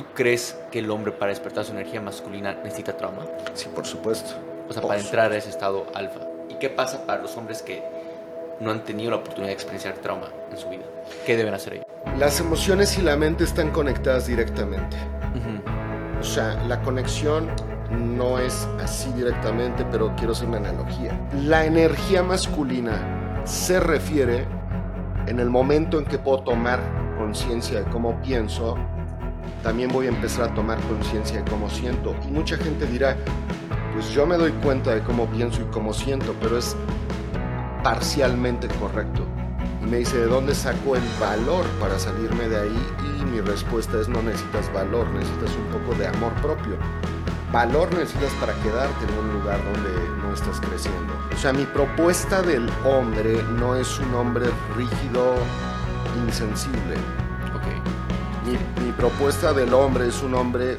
¿Tú crees que el hombre para despertar su energía masculina necesita trauma? Sí, por supuesto. O sea, para entrar a ese estado alfa. ¿Y qué pasa para los hombres que no han tenido la oportunidad de experienciar trauma en su vida? ¿Qué deben hacer ellos? Las emociones y la mente están conectadas directamente. O sea, la conexión no es así directamente, pero quiero hacer una analogía. La energía masculina se refiere en el momento en que puedo tomar conciencia de cómo pienso, también voy a empezar a tomar conciencia de cómo siento. Y mucha gente dirá, pues yo me doy cuenta de cómo pienso y cómo siento, pero es parcialmente correcto. Y me dice, ¿de dónde saco el valor para salirme de ahí? Y mi respuesta es, no necesitas valor, necesitas un poco de amor propio. Valor necesitas para quedarte en un lugar donde no estás creciendo. O sea, mi propuesta del hombre no es un hombre rígido, insensible. Mi, propuesta del hombre es un hombre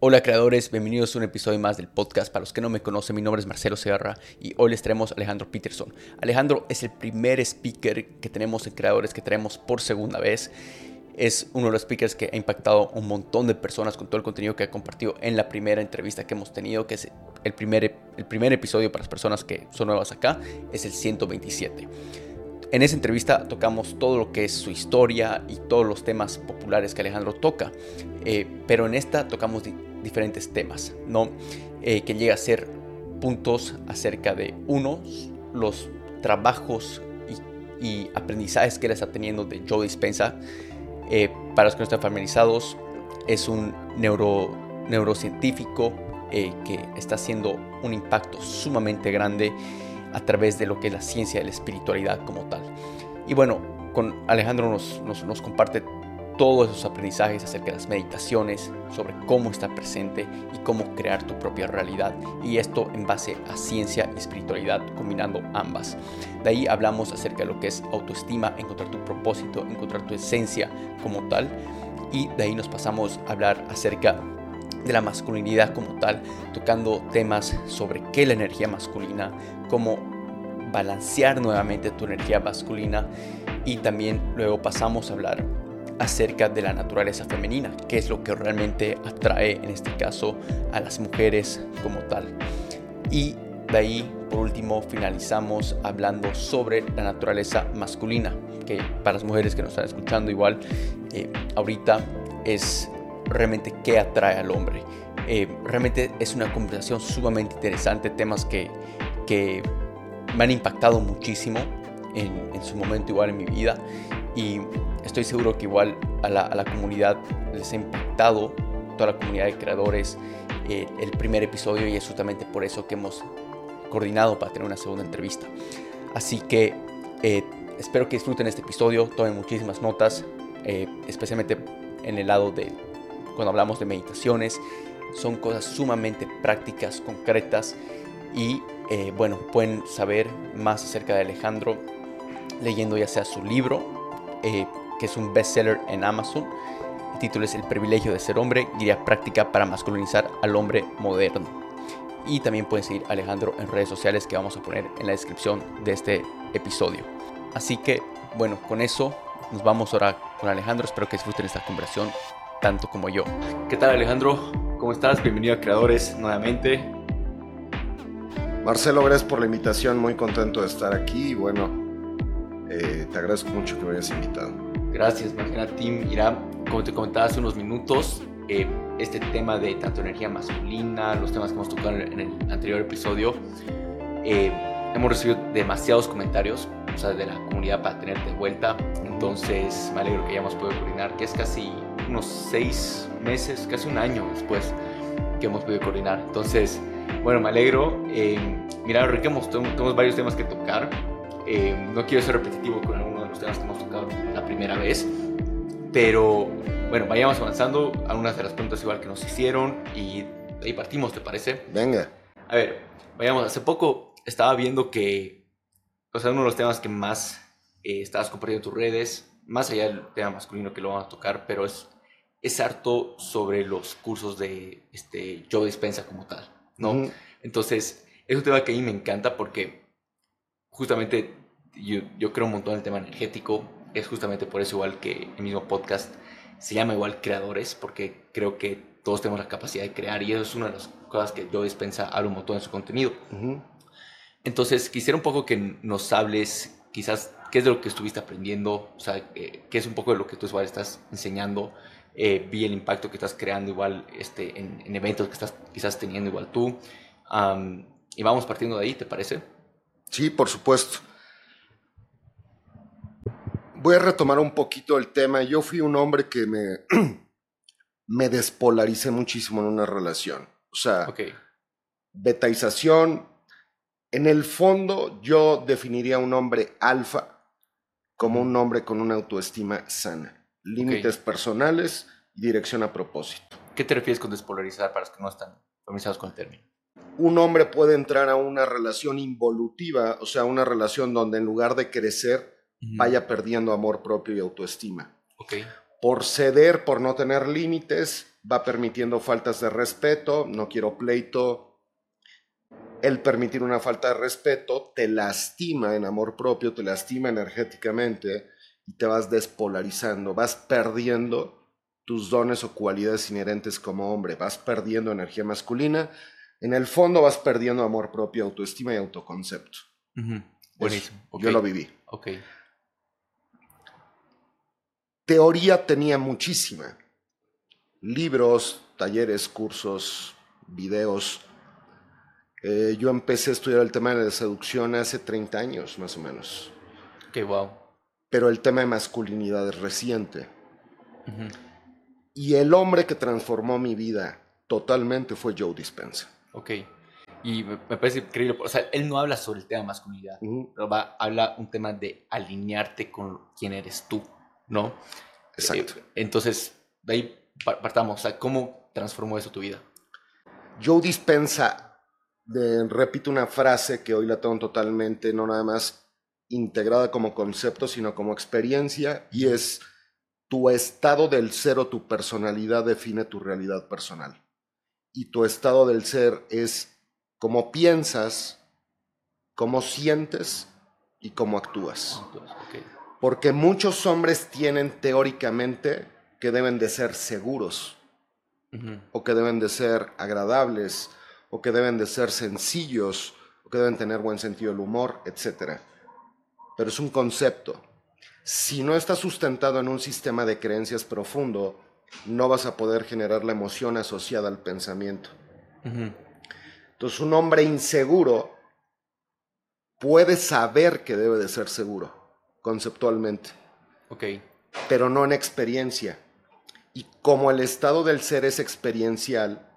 Hola creadores, bienvenidos a un episodio más del podcast. Para los que no me conocen, mi nombre es Marcelo Segarra y hoy les traemos a Alejandro Peterson. Alejandro es el primer speaker que tenemos en Creadores que traemos por segunda vez. Es uno de los speakers que ha impactado un montón de personas con todo el contenido que ha compartido en la primera entrevista que hemos tenido, que es el primer, el primer episodio para las personas que son nuevas acá, es el 127. En esa entrevista tocamos todo lo que es su historia y todos los temas populares que Alejandro toca, eh, pero en esta tocamos diferentes temas, ¿no? Eh, que llega a ser puntos acerca de unos, los trabajos y, aprendizajes que él está teniendo de Joe Dispensa. Eh, para los que no están familiarizados, es un neuro, neurocientífico eh, que está haciendo un impacto sumamente grande a través de lo que es la ciencia de la espiritualidad como tal. Y bueno, con Alejandro nos, nos, nos comparte todos esos aprendizajes acerca de las meditaciones, sobre cómo estar presente y cómo crear tu propia realidad. Y esto en base a ciencia y espiritualidad, combinando ambas. De ahí hablamos acerca de lo que es autoestima, encontrar tu propósito, encontrar tu esencia como tal. Y de ahí nos pasamos a hablar acerca de la masculinidad como tal, tocando temas sobre qué es la energía masculina, cómo balancear nuevamente tu energía masculina y también luego pasamos a hablar acerca de la naturaleza femenina, que es lo que realmente atrae en este caso a las mujeres como tal. Y de ahí, por último, finalizamos hablando sobre la naturaleza masculina, que para las mujeres que nos están escuchando igual, eh, ahorita es realmente qué atrae al hombre. Eh, realmente es una conversación sumamente interesante, temas que, que me han impactado muchísimo en, en su momento igual en mi vida y estoy seguro que igual a la, comunidad les ha impactado, toda la comunidad de creadores, eh, el primer episodio y es justamente por eso que hemos coordinado para tener una segunda entrevista. Así que eh, espero que disfruten este episodio, tomen muchísimas notas, eh, especialmente en el lado de cuando hablamos de meditaciones. Son cosas sumamente prácticas, concretas y bueno, pueden saber más acerca de Alejandro leyendo ya sea su libro eh, que es un bestseller en Amazon. El título es El privilegio de ser hombre, guía práctica para masculinizar al hombre moderno. Y también pueden seguir a Alejandro en redes sociales que vamos a poner en la descripción de este episodio. Así que, bueno, con eso nos vamos ahora con Alejandro. Espero que disfruten esta conversación tanto como yo. ¿Qué tal Alejandro? ¿Cómo estás? Bienvenido a Creadores nuevamente. Marcelo, gracias por la invitación. Muy contento de estar aquí. Y bueno, eh, te agradezco mucho que me hayas invitado. Gracias, Magna Team. Mira, como te comentaba hace unos minutos, eh, este tema de tanto energía masculina, los temas que hemos tocado en el anterior episodio, eh, hemos recibido demasiados comentarios o sea, de la comunidad para tenerte de vuelta. Entonces, me alegro que hayamos podido coordinar, que es casi unos seis meses, casi un año después que hemos podido coordinar. Entonces, bueno, me alegro. mira, Enrique, tenemos varios temas que tocar. Eh, no quiero ser repetitivo con alguno de los temas que hemos tocado la primera vez, pero bueno, vayamos avanzando. Algunas de las preguntas igual que nos hicieron y ahí partimos, ¿te parece? Venga. A ver, vayamos. Hace poco estaba viendo que, o sea, uno de los temas que más eh, estabas compartiendo en tus redes, más allá del tema masculino que lo vamos a tocar, pero es es harto sobre los cursos de este, Joe Dispensa como tal, ¿no? Entonces, es un tema que a mí me encanta porque justamente yo, yo creo un montón en el tema energético, es justamente por eso igual que el mismo podcast se llama igual creadores, porque creo que todos tenemos la capacidad de crear y eso es una de las cosas que Joe Dispensa habla un montón en su contenido. Entonces, quisiera un poco que nos hables quizás qué es de lo que estuviste aprendiendo, o sea, eh, qué es un poco de lo que tú igual estás enseñando. Eh, vi el impacto que estás creando igual este, en, eventos que estás quizás teniendo igual tú. y vamos partiendo de ahí, ¿te parece? Sí, por supuesto. Voy a retomar un poquito el tema. Yo fui un hombre que me, me despolaricé muchísimo en una relación. O sea, okay. betaización. En el fondo, yo definiría a un hombre alfa como un hombre con una autoestima sana, límites personales y dirección a propósito. ¿Qué te refieres con despolarizar para los que no están familiarizados con el término? Un hombre puede entrar a una relación involutiva, o sea, una relación donde en lugar de crecer, vaya perdiendo amor propio y autoestima. Okay. Por ceder, por no tener límites, va permitiendo faltas de respeto, no quiero pleito, el permitir una falta de respeto te lastima en amor propio, te lastima energéticamente y te vas despolarizando, vas perdiendo tus dones o cualidades inherentes como hombre, vas perdiendo energía masculina, en el fondo vas perdiendo amor propio, autoestima y autoconcepto. Buenísimo. Yo lo viví. Ok. Teoría tenía muchísima. Libros, talleres, cursos, videos eh, yo empecé a estudiar el tema de la seducción hace 30 años, más o menos. Qué wow. Pero el tema de masculinidad es reciente. Y el hombre que transformó mi vida totalmente fue Joe Dispenza. Ok. Y me, parece increíble. O sea, él no habla sobre el tema de masculinidad, pero va, habla un tema de alinearte con quién eres tú, ¿no? Exacto. Eh, entonces, de ahí partamos. O sea, ¿cómo transformó eso tu vida? Joe Dispensa repito una frase que hoy la tengo totalmente, no nada más integrada como concepto, sino como experiencia, y es tu estado del ser o tu personalidad define tu realidad personal. Y tu estado del ser es cómo piensas, cómo sientes y cómo actúas. Porque muchos hombres tienen teóricamente que deben de ser seguros o que deben de ser agradables o que deben de ser sencillos, o que deben tener buen sentido del humor, etc. Pero es un concepto. Si no está sustentado en un sistema de creencias profundo, no vas a poder generar la emoción asociada al pensamiento. Entonces, un hombre inseguro puede saber que debe de ser seguro, conceptualmente. Ok. Pero no en experiencia. Y como el estado del ser es experiencial,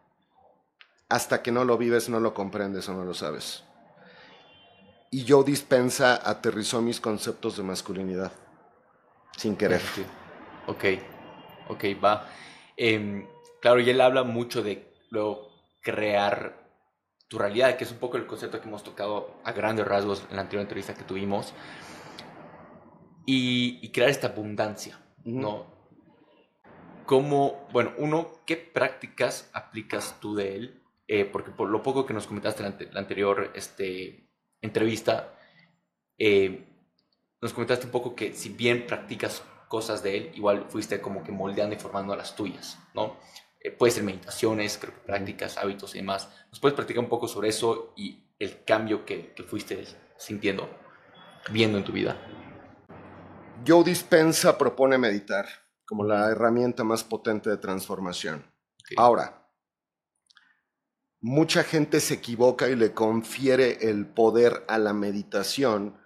hasta que no lo vives no lo comprendes o no lo sabes. Y Joe Dispensa aterrizó mis conceptos de masculinidad, sin querer. Ok, ok, va. Em, claro, y él habla mucho de luego crear tu realidad, que es un poco el concepto que hemos tocado a grandes rasgos en la anterior entrevista que tuvimos. Y, crear esta abundancia, ¿no? ¿Cómo, bueno, uno, qué prácticas aplicas tú de él eh, porque por lo poco que nos comentaste en la, anterior este, entrevista, eh, nos comentaste un poco que si bien practicas cosas de él, igual fuiste como que moldeando y formando a las tuyas, ¿no? Eh, puede ser meditaciones, creo que prácticas, hábitos y demás. ¿Nos puedes practicar un poco sobre eso y el cambio que, que fuiste sintiendo, viendo en tu vida? Joe Dispensa propone meditar como la herramienta más potente de transformación. Ahora, mucha gente se equivoca y le confiere el poder a la meditación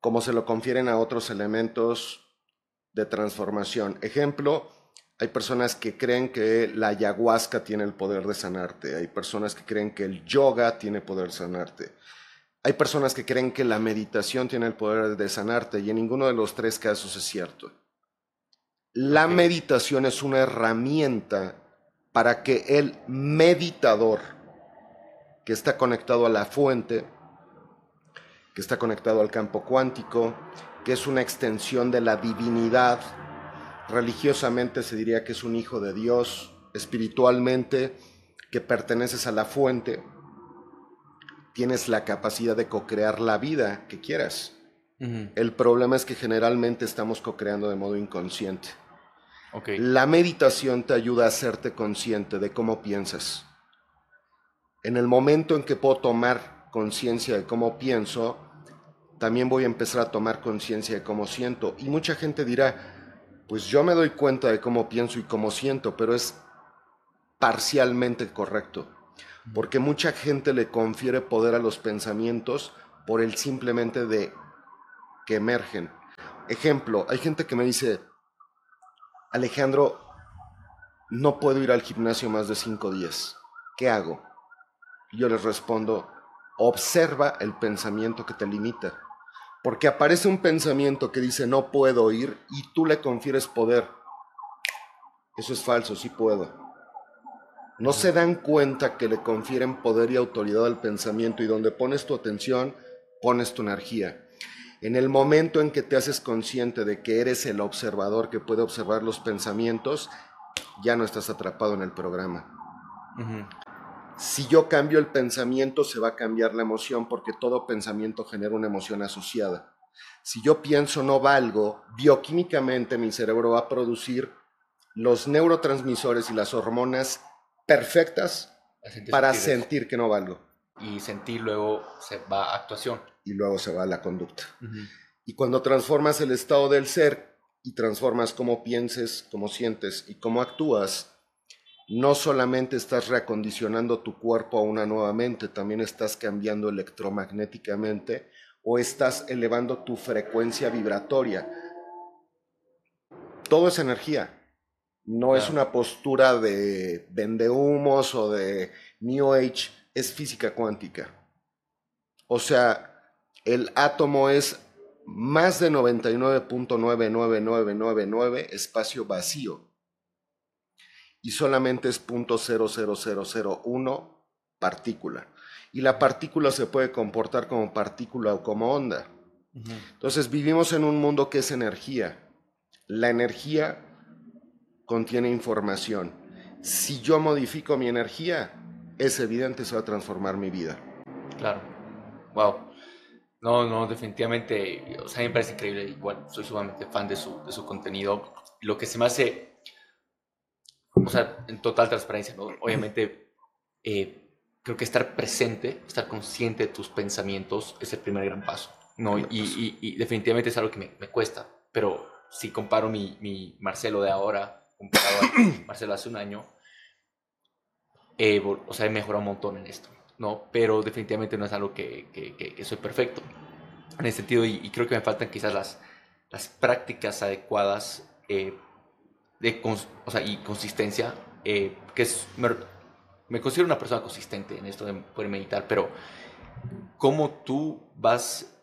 como se lo confieren a otros elementos de transformación. Ejemplo, hay personas que creen que la ayahuasca tiene el poder de sanarte, hay personas que creen que el yoga tiene poder de sanarte, hay personas que creen que la meditación tiene el poder de sanarte y en ninguno de los tres casos es cierto. La meditación es una herramienta para que el meditador, que está conectado a la fuente, que está conectado al campo cuántico, que es una extensión de la divinidad, religiosamente se diría que es un hijo de Dios, espiritualmente que perteneces a la fuente, tienes la capacidad de co-crear la vida que quieras. El problema es que generalmente estamos co-creando de modo inconsciente. La meditación te ayuda a hacerte consciente de cómo piensas. En el momento en que puedo tomar conciencia de cómo pienso, también voy a empezar a tomar conciencia de cómo siento. Y mucha gente dirá, pues yo me doy cuenta de cómo pienso y cómo siento, pero es parcialmente correcto. Porque mucha gente le confiere poder a los pensamientos por el simplemente de que emergen. Ejemplo, hay gente que me dice, Alejandro, no puedo ir al gimnasio más de cinco días. ¿Qué hago? Yo les respondo, observa el pensamiento que te limita. Porque aparece un pensamiento que dice no puedo ir y tú le confieres poder. Eso es falso, sí puedo. No se dan cuenta que le confieren poder y autoridad al pensamiento y donde pones tu atención, pones tu energía. En el momento en que te haces consciente de que eres el observador que puede observar los pensamientos, ya no estás atrapado en el programa. Si yo cambio el pensamiento, se va a cambiar la emoción porque todo pensamiento genera una emoción asociada. Si yo pienso no valgo, bioquímicamente mi cerebro va a producir los neurotransmisores y las hormonas perfectas para sentir que no valgo. Y sentir luego se va a actuación y luego se va a la conducta. Y cuando transformas el estado del ser y transformas cómo pienses, cómo sientes y cómo actúas, no solamente estás reacondicionando tu cuerpo a una nueva mente, también estás cambiando electromagnéticamente o estás elevando tu frecuencia vibratoria. Todo es energía. No es una postura de vendehumos o de New Age, es física cuántica. O sea, el átomo es más de 99.99999 espacio vacío y solamente es .00001 partícula. Y la partícula se puede comportar como partícula o como onda. Entonces vivimos en un mundo que es energía. La energía contiene información. Si yo modifico mi energía, es evidente se va a transformar mi vida. Claro. Wow. No, no, definitivamente, o sea, me parece increíble. Igual, soy sumamente fan de su, de su contenido. Lo que se me hace, o sea, en total transparencia, ¿no? Obviamente, eh, creo que estar presente, estar consciente de tus pensamientos es el primer gran paso, ¿no? Y, y, definitivamente es algo que me, me, cuesta, pero si comparo mi, mi Marcelo de ahora, comparado a Marcelo hace un año, eh, o sea, he mejorado un montón en esto. ¿no? Pero definitivamente no es algo que, que, soy perfecto en ese sentido y, creo que me faltan quizás las, las prácticas adecuadas eh, de, o sea, y consistencia, eh, que es, me, considero una persona consistente en esto de poder meditar, pero cómo tú vas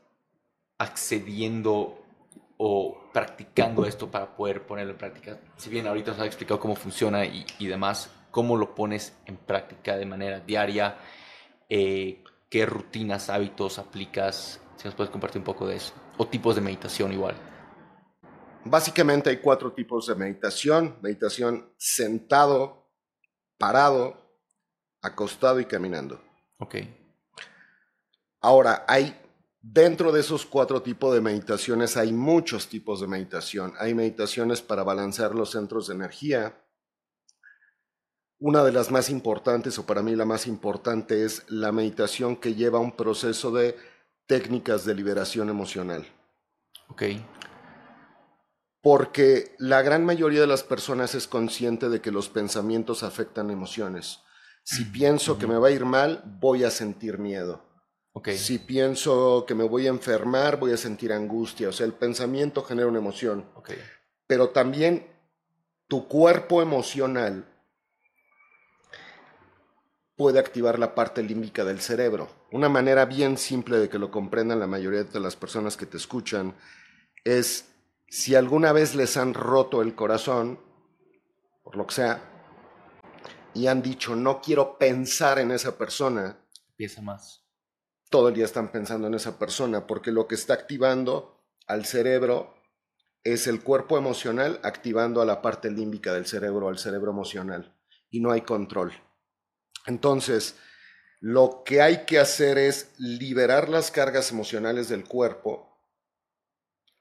accediendo o practicando esto para poder ponerlo en práctica. Si bien ahorita nos has explicado cómo funciona y, y demás, cómo lo pones en práctica de manera diaria, eh, qué rutinas, hábitos aplicas, si nos puedes compartir un poco de eso, o tipos de meditación igual. Básicamente hay cuatro tipos de meditación, meditación sentado, parado, acostado y caminando. Ok. Ahora, hay dentro de esos cuatro tipos de meditaciones hay muchos tipos de meditación. Hay meditaciones para balancear los centros de energía, una de las más importantes, o para mí la más importante, es la meditación que lleva un proceso de técnicas de liberación emocional. Ok. Porque la gran mayoría de las personas es consciente de que los pensamientos afectan emociones. Si pienso que me va a ir mal, voy a sentir miedo. Okay. Si pienso que me voy a enfermar, voy a sentir angustia. O sea, el pensamiento genera una emoción. Okay. Pero también tu cuerpo emocional puede activar la parte límbica del cerebro. Una manera bien simple de que lo comprendan la mayoría de las personas que te escuchan es si alguna vez les han roto el corazón, por lo que sea, y han dicho no quiero pensar en esa persona, piensa más. Todo el día están pensando en esa persona porque lo que está activando al cerebro es el cuerpo emocional activando a la parte límbica del cerebro, al cerebro emocional, y no hay control. Entonces, lo que hay que hacer es liberar las cargas emocionales del cuerpo,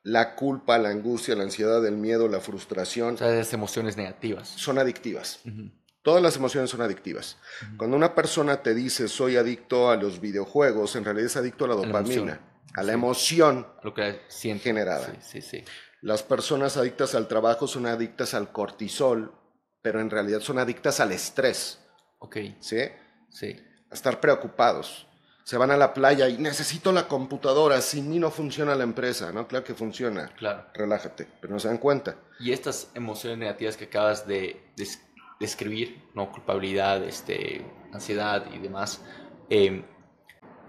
la culpa, la angustia, la ansiedad, el miedo, la frustración. O sea, esas emociones negativas. Son adictivas. Todas las emociones son adictivas. Cuando una persona te dice soy adicto a los videojuegos, en realidad es adicto a la dopamina, a la emoción, a lo que siente. generada. Sí, sí, sí. Las personas adictas al trabajo son adictas al cortisol, pero en realidad son adictas al estrés. Ok. ¿Sí? Sí. A estar preocupados. Se van a la playa y necesito la computadora, sin mí no funciona la empresa, ¿no? Claro que funciona. Claro. Relájate, pero no se dan cuenta. Y estas emociones negativas que acabas de describir, ¿no? Culpabilidad, este, ansiedad y demás. Eh,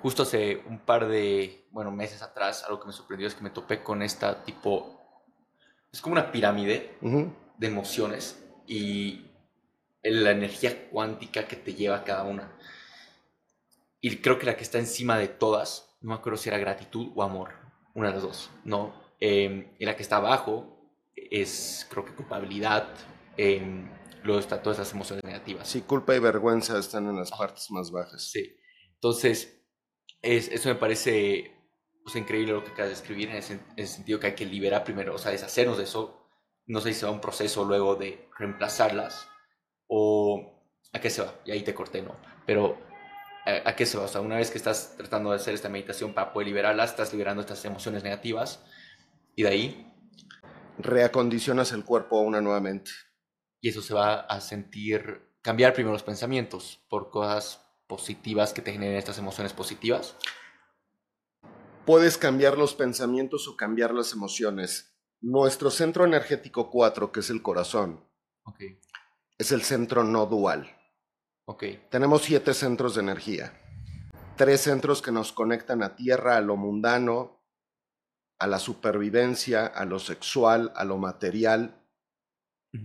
justo hace un par de, bueno, meses atrás, algo que me sorprendió es que me topé con esta tipo, es como una pirámide de emociones y la energía cuántica que te lleva cada una. Y creo que la que está encima de todas, no me acuerdo si era gratitud o amor, una de las dos, ¿no? Eh, y la que está abajo es, creo que culpabilidad, eh, luego está todas esas emociones negativas. Sí, culpa y vergüenza están en las partes más bajas. Sí. Entonces, es, eso me parece increíble lo que acabas de escribir en ese, sentido que hay que liberar primero, o sea, deshacernos de eso. No sé si se va un proceso luego de reemplazarlas o a qué se va. Y ahí te corté, ¿no? Pero ¿a, qué se va? O sea, una vez que estás tratando de hacer esta meditación para poder liberarlas, estás liberando estas emociones negativas y de ahí... Reacondicionas el cuerpo a una nuevamente y eso se va a sentir, cambiar primero los pensamientos por cosas positivas que te generen estas emociones positivas. Puedes cambiar los pensamientos o cambiar las emociones. Nuestro centro energético 4, que es el corazón, okay. es el centro no dual. Okay. Tenemos siete centros de energía. Tres centros que nos conectan a tierra, a lo mundano, a la supervivencia, a lo sexual, a lo material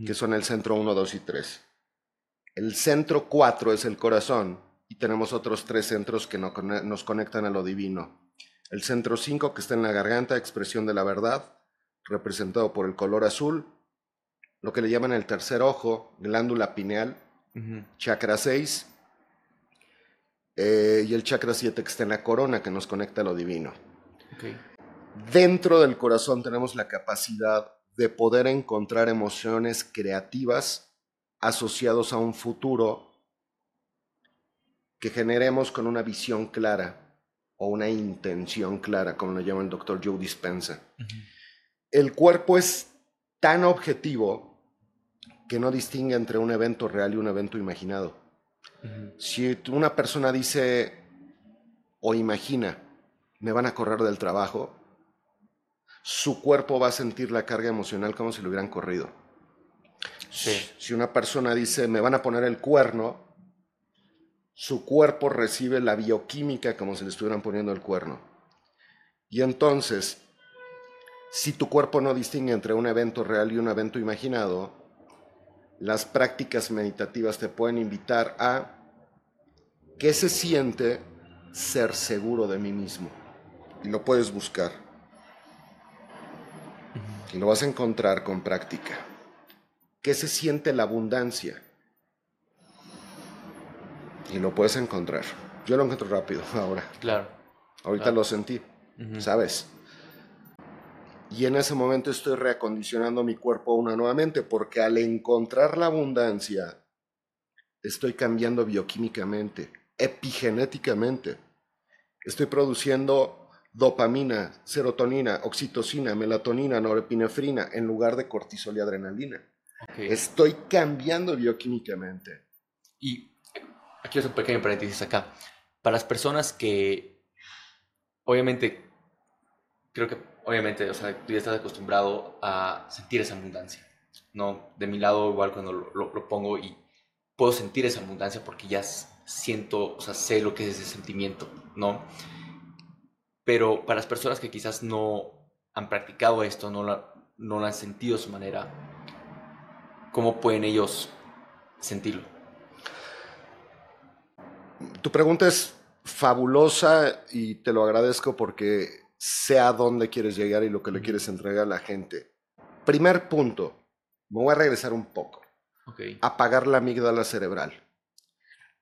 que son el centro 1, 2 y 3. El centro 4 es el corazón y tenemos otros tres centros que nos conectan a lo divino. El centro 5 que está en la garganta, expresión de la verdad, representado por el color azul, lo que le llaman el tercer ojo, glándula pineal, chakra 6, eh, y el chakra 7 que está en la corona, que nos conecta a lo divino. Dentro del corazón tenemos la capacidad de poder encontrar emociones creativas asociados a un futuro que generemos con una visión clara o una intención clara, como lo llama el doctor Joe Dispensa. El cuerpo es tan objetivo que no distingue entre un evento real y un evento imaginado. Si una persona dice o imagina, me van a correr del trabajo, su cuerpo va a sentir la carga emocional como si lo hubieran corrido. Si una persona dice, me van a poner el cuerno, su cuerpo recibe la bioquímica como si le estuvieran poniendo el cuerno. Y entonces, si tu cuerpo no distingue entre un evento real y un evento imaginado, las prácticas meditativas te pueden invitar a qué se siente ser seguro de mí mismo. Y lo puedes buscar. Y lo vas a encontrar con práctica. ¿Qué se siente la abundancia? Y lo puedes encontrar. Yo lo encuentro rápido ahora. Claro. Ahorita lo sentí, ¿sabes? Y en ese momento estoy reacondicionando mi cuerpo una nuevamente, porque al encontrar la abundancia, estoy cambiando bioquímicamente, epigenéticamente. Estoy produciendo dopamina, serotonina, oxitocina, melatonina, norepinefrina en lugar de cortisol y adrenalina. Estoy cambiando bioquímicamente. Y aquí es un pequeño paréntesis acá. Para las personas que, obviamente, creo que, obviamente, o sea, tú ya estás acostumbrado a sentir esa abundancia. No, de mi lado, igual cuando lo, lo pongo y puedo sentir esa abundancia porque ya siento, o sea, sé lo que es ese sentimiento, ¿no? Pero para las personas que quizás no han practicado esto, no, no lo han sentido de su manera, ¿cómo pueden ellos sentirlo? Tu pregunta es fabulosa y te lo agradezco porque sé a dónde quieres llegar y lo que le quieres entregar a la gente. Primer punto, me voy a regresar un poco. Apagar la amígdala cerebral.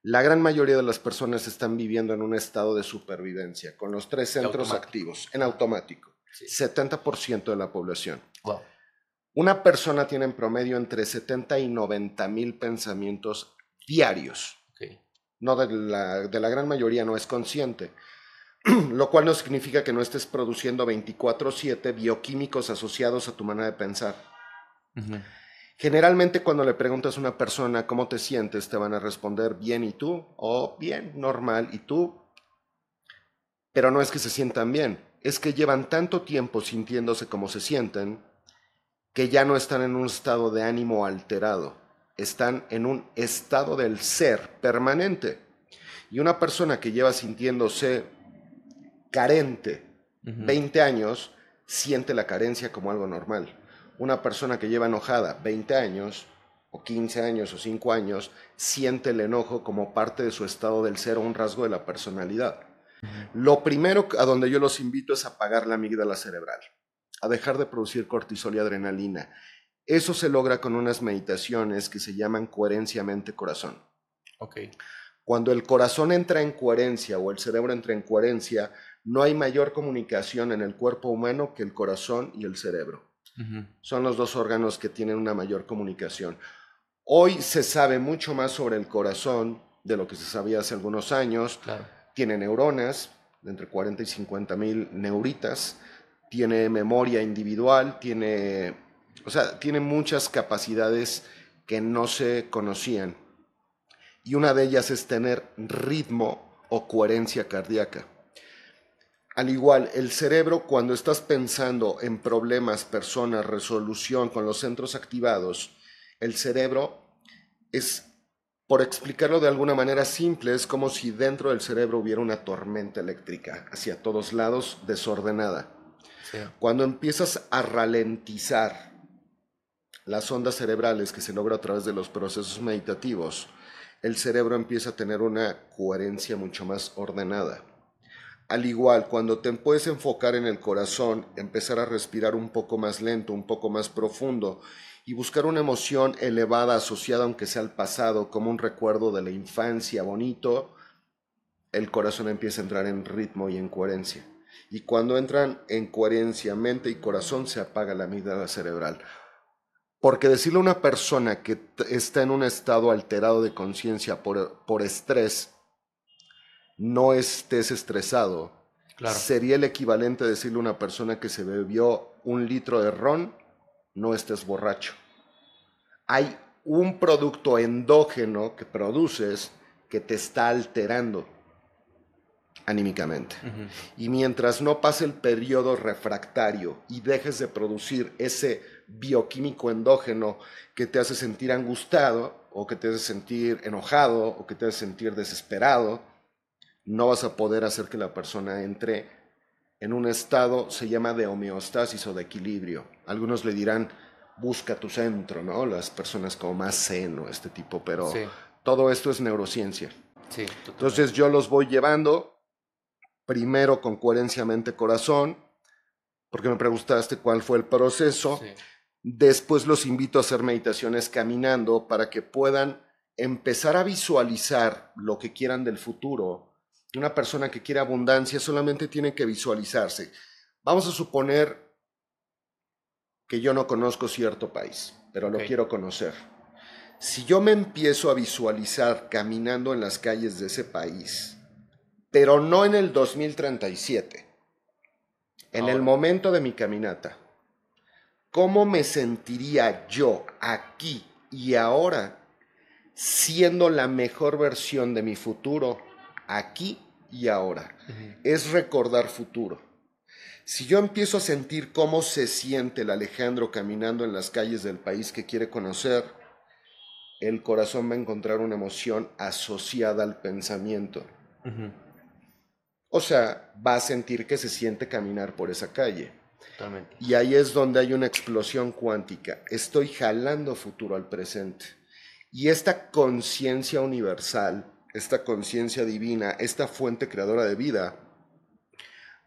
La gran mayoría de las personas están viviendo en un estado de supervivencia, con los tres centros activos, en automático. 70% de la población. Una persona tiene en promedio entre 70 y 90 mil pensamientos diarios. No de la, de la gran mayoría no es consciente, lo cual no significa que no estés produciendo 24/7 bioquímicos asociados a tu manera de pensar. Generalmente cuando le preguntas a una persona cómo te sientes, te van a responder bien y tú, o bien, normal y tú. Pero no es que se sientan bien, es que llevan tanto tiempo sintiéndose como se sienten que ya no están en un estado de ánimo alterado, están en un estado del ser permanente. Y una persona que lleva sintiéndose carente 20 años, siente la carencia como algo normal una persona que lleva enojada 20 años, o 15 años, o 5 años, siente el enojo como parte de su estado del ser o un rasgo de la personalidad. Lo primero a donde yo los invito es a apagar la amígdala cerebral, a dejar de producir cortisol y adrenalina. Eso se logra con unas meditaciones que se llaman coherencia mente-corazón. Okay. Cuando el corazón entra en coherencia o el cerebro entra en coherencia, no hay mayor comunicación en el cuerpo humano que el corazón y el cerebro. Son los dos órganos que tienen una mayor comunicación. Hoy se sabe mucho más sobre el corazón de lo que se sabía hace algunos años. Tiene neuronas, de entre 40 y 50 mil neuritas, tiene memoria individual, tiene, o sea, tiene muchas capacidades que no se conocían. Y una de ellas es tener ritmo o coherencia cardíaca. Al igual, el cerebro cuando estás pensando en problemas, personas, resolución con los centros activados, el cerebro es, por explicarlo de alguna manera simple, es como si dentro del cerebro hubiera una tormenta eléctrica hacia todos lados, desordenada. Cuando empiezas a ralentizar las ondas cerebrales que se logra a través de los procesos meditativos, el cerebro empieza a tener una coherencia mucho más ordenada. Al igual, cuando te puedes enfocar en el corazón, empezar a respirar un poco más lento, un poco más profundo y buscar una emoción elevada asociada aunque sea al pasado, como un recuerdo de la infancia bonito, el corazón empieza a entrar en ritmo y en coherencia. Y cuando entran en coherencia mente y corazón, se apaga la amígdala cerebral. Porque decirle a una persona que está en un estado alterado de conciencia por, por estrés, no estés estresado. Sería el equivalente a decirle a una persona que se bebió un litro de ron, no estés borracho. Hay un producto endógeno que produces que te está alterando anímicamente. Y mientras no pase el periodo refractario y dejes de producir ese bioquímico endógeno que te hace sentir angustiado o que te hace sentir enojado o que te hace sentir desesperado, no vas a poder hacer que la persona entre en un estado, se llama de homeostasis o de equilibrio. Algunos le dirán, busca tu centro, ¿no? Las personas como más seno, este tipo, pero todo esto es neurociencia. Sí, Entonces yo los voy llevando primero con coherencia mente-corazón, porque me preguntaste cuál fue el proceso. Después los invito a hacer meditaciones caminando para que puedan empezar a visualizar lo que quieran del futuro una persona que quiere abundancia solamente tiene que visualizarse. Vamos a suponer que yo no conozco cierto país, pero lo quiero conocer. Si yo me empiezo a visualizar caminando en las calles de ese país, pero no en el 2037, en el momento de mi caminata, ¿cómo me sentiría yo aquí y ahora siendo la mejor versión de mi futuro aquí y ahora. Es recordar futuro. Si yo empiezo a sentir cómo se siente el Alejandro caminando en las calles del país que quiere conocer, el corazón va a encontrar una emoción asociada al pensamiento. O sea, va a sentir que se siente caminar por esa calle. Y ahí es donde hay una explosión cuántica. Estoy jalando futuro al presente. Y esta conciencia universal esta conciencia divina, esta fuente creadora de vida,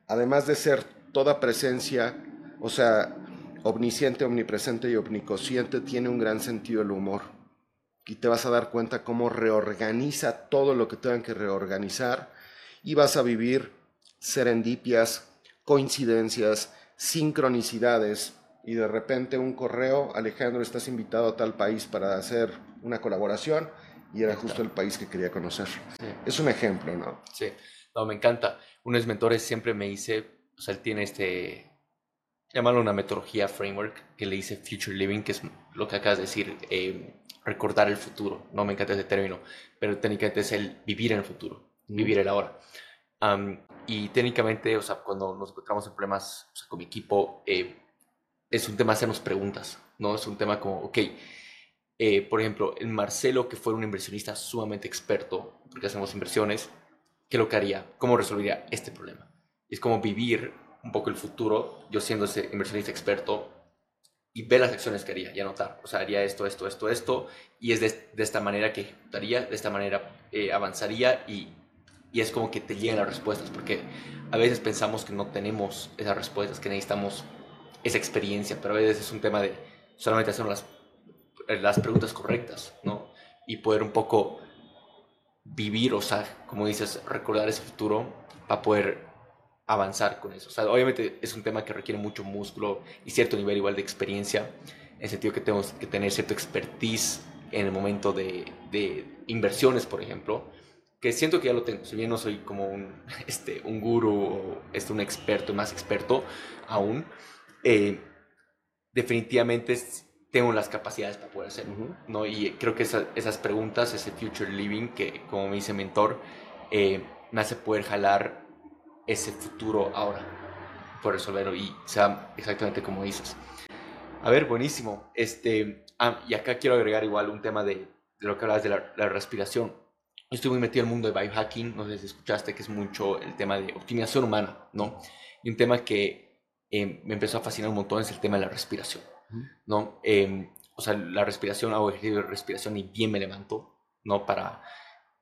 además de ser toda presencia, o sea, omnisciente, omnipresente y omniconsciente, tiene un gran sentido del humor. Y te vas a dar cuenta cómo reorganiza todo lo que tengan que reorganizar y vas a vivir serendipias, coincidencias, sincronicidades y de repente un correo, Alejandro, estás invitado a tal país para hacer una colaboración y era justo el país que quería conocer. Es un ejemplo, ¿no? Sí, no, me encanta. Uno de mis mentores siempre me dice, o sea, él tiene este, llamarlo una metodología framework que le dice future living, que es lo que acabas de decir, eh, recordar el futuro. No me encanta ese término, pero técnicamente es el vivir en el futuro, vivir el ahora. y técnicamente, o sea, cuando nos encontramos en problemas con mi equipo, eh, es un tema hacernos preguntas, ¿no? Es un tema como, ok, eh, por ejemplo, el Marcelo, que fue un inversionista sumamente experto, porque hacemos inversiones, ¿qué lo que haría? ¿Cómo resolvería este problema? Es como vivir un poco el futuro, yo siendo ese inversionista experto, y ver las acciones que haría y anotar. O sea, haría esto, esto, esto, esto, y es de, esta manera que ejecutaría, de esta manera eh, avanzaría y, y, es como que te llegan las respuestas, porque a veces pensamos que no tenemos esas respuestas, que necesitamos esa experiencia, pero a veces es un tema de solamente hacer las, las preguntas correctas, ¿no? Y poder un poco vivir, o sea, como dices, recordar ese futuro para poder avanzar con eso. O sea, obviamente es un tema que requiere mucho músculo y cierto nivel igual de experiencia, en el sentido que tenemos que tener cierto expertise en el momento de, de inversiones, por ejemplo, que siento que ya lo tengo. Si bien no soy como un, este, un guru o este, un experto, más experto aún, eh, definitivamente tengo las capacidades para poder hacerlo. ¿no? Y creo que esas preguntas, ese future living, que como me dice mentor, eh, me hace poder jalar ese futuro ahora, por resolverlo y sea exactamente como dices. A ver, buenísimo. Este, ah, y acá quiero agregar igual un tema de, de lo que hablabas de la, la, respiración. Estoy muy metido en el mundo de biohacking, no sé si escuchaste, que es mucho el tema de optimización humana, ¿no? Y un tema que Em, me empezó a fascinar un montón es el tema de la respiración, ¿no? Em, o sea, la respiración, hago ejercicio de respiración y bien me levanto, ¿no? Para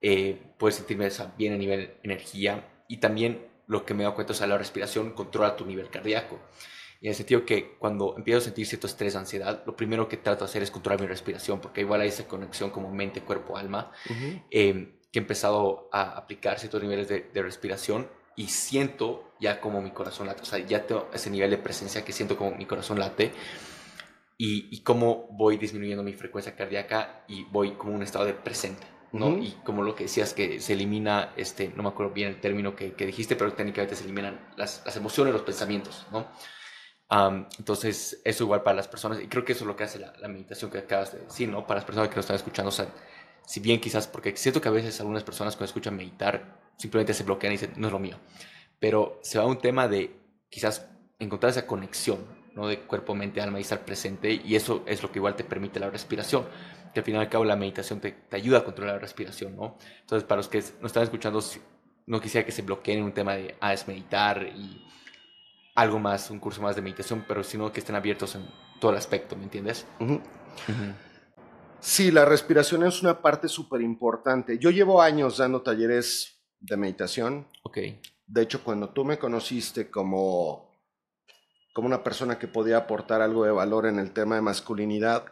eh, poder sentirme bien a nivel energía y también lo que me da cuenta, o sea, la respiración controla tu nivel cardíaco. Y en el sentido que cuando empiezo a sentir cierto estrés, ansiedad, lo primero que trato de hacer es controlar mi respiración, porque igual hay esa conexión como mente, cuerpo, alma, em, que he empezado a aplicar ciertos niveles de, de respiración y siento ya como mi corazón late, o sea, ya tengo ese nivel de presencia que siento como mi corazón late y, y cómo voy disminuyendo mi frecuencia cardíaca y voy como un estado de presente, ¿no? Y como lo que decías que se elimina, este, no me acuerdo bien el término que, que dijiste, pero técnicamente se eliminan las, las emociones, los pensamientos, ¿no? entonces, eso igual para las personas, y creo que eso es lo que hace la, la, meditación que acabas de decir, ¿no? Para las personas que nos están escuchando, o sea, si bien quizás, porque siento que a veces algunas personas cuando escuchan meditar, simplemente se bloquean y dicen, no es lo mío. Pero se va a un tema de quizás encontrar esa conexión, ¿no? De cuerpo, mente, alma y estar presente. Y eso es lo que igual te permite la respiración. Que al final y al cabo la meditación te, te ayuda a controlar la respiración, ¿no? Entonces, para los que nos están escuchando, no quisiera que se bloqueen en un tema de, ah, es meditar y algo más, un curso más de meditación, pero sino que estén abiertos en todo el aspecto, ¿me entiendes? Sí, la respiración es una parte súper importante. Yo llevo años dando talleres de meditación. Ok. De hecho, cuando tú me conociste como, como una persona que podía aportar algo de valor en el tema de masculinidad,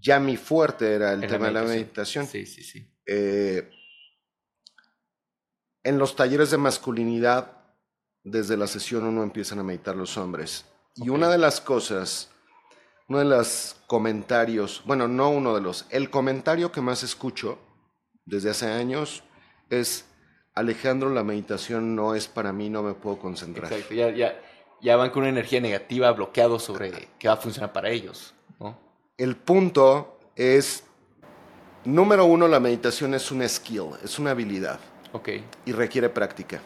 ya mi fuerte era el tema de la meditación. Sí, sí, sí. Eh, en los talleres de masculinidad, desde la sesión uno empiezan a meditar los hombres. Y una de las cosas, uno de los comentarios, bueno, no uno de los, el comentario que más escucho desde hace años es, Alejandro, la meditación no es para mí, no me puedo concentrar. Exacto, ya, ya, ya van con una energía negativa bloqueado sobre que va a funcionar para ellos. ¿no? El punto es, número uno, la meditación es un skill, es una habilidad. Ok. Y requiere práctica.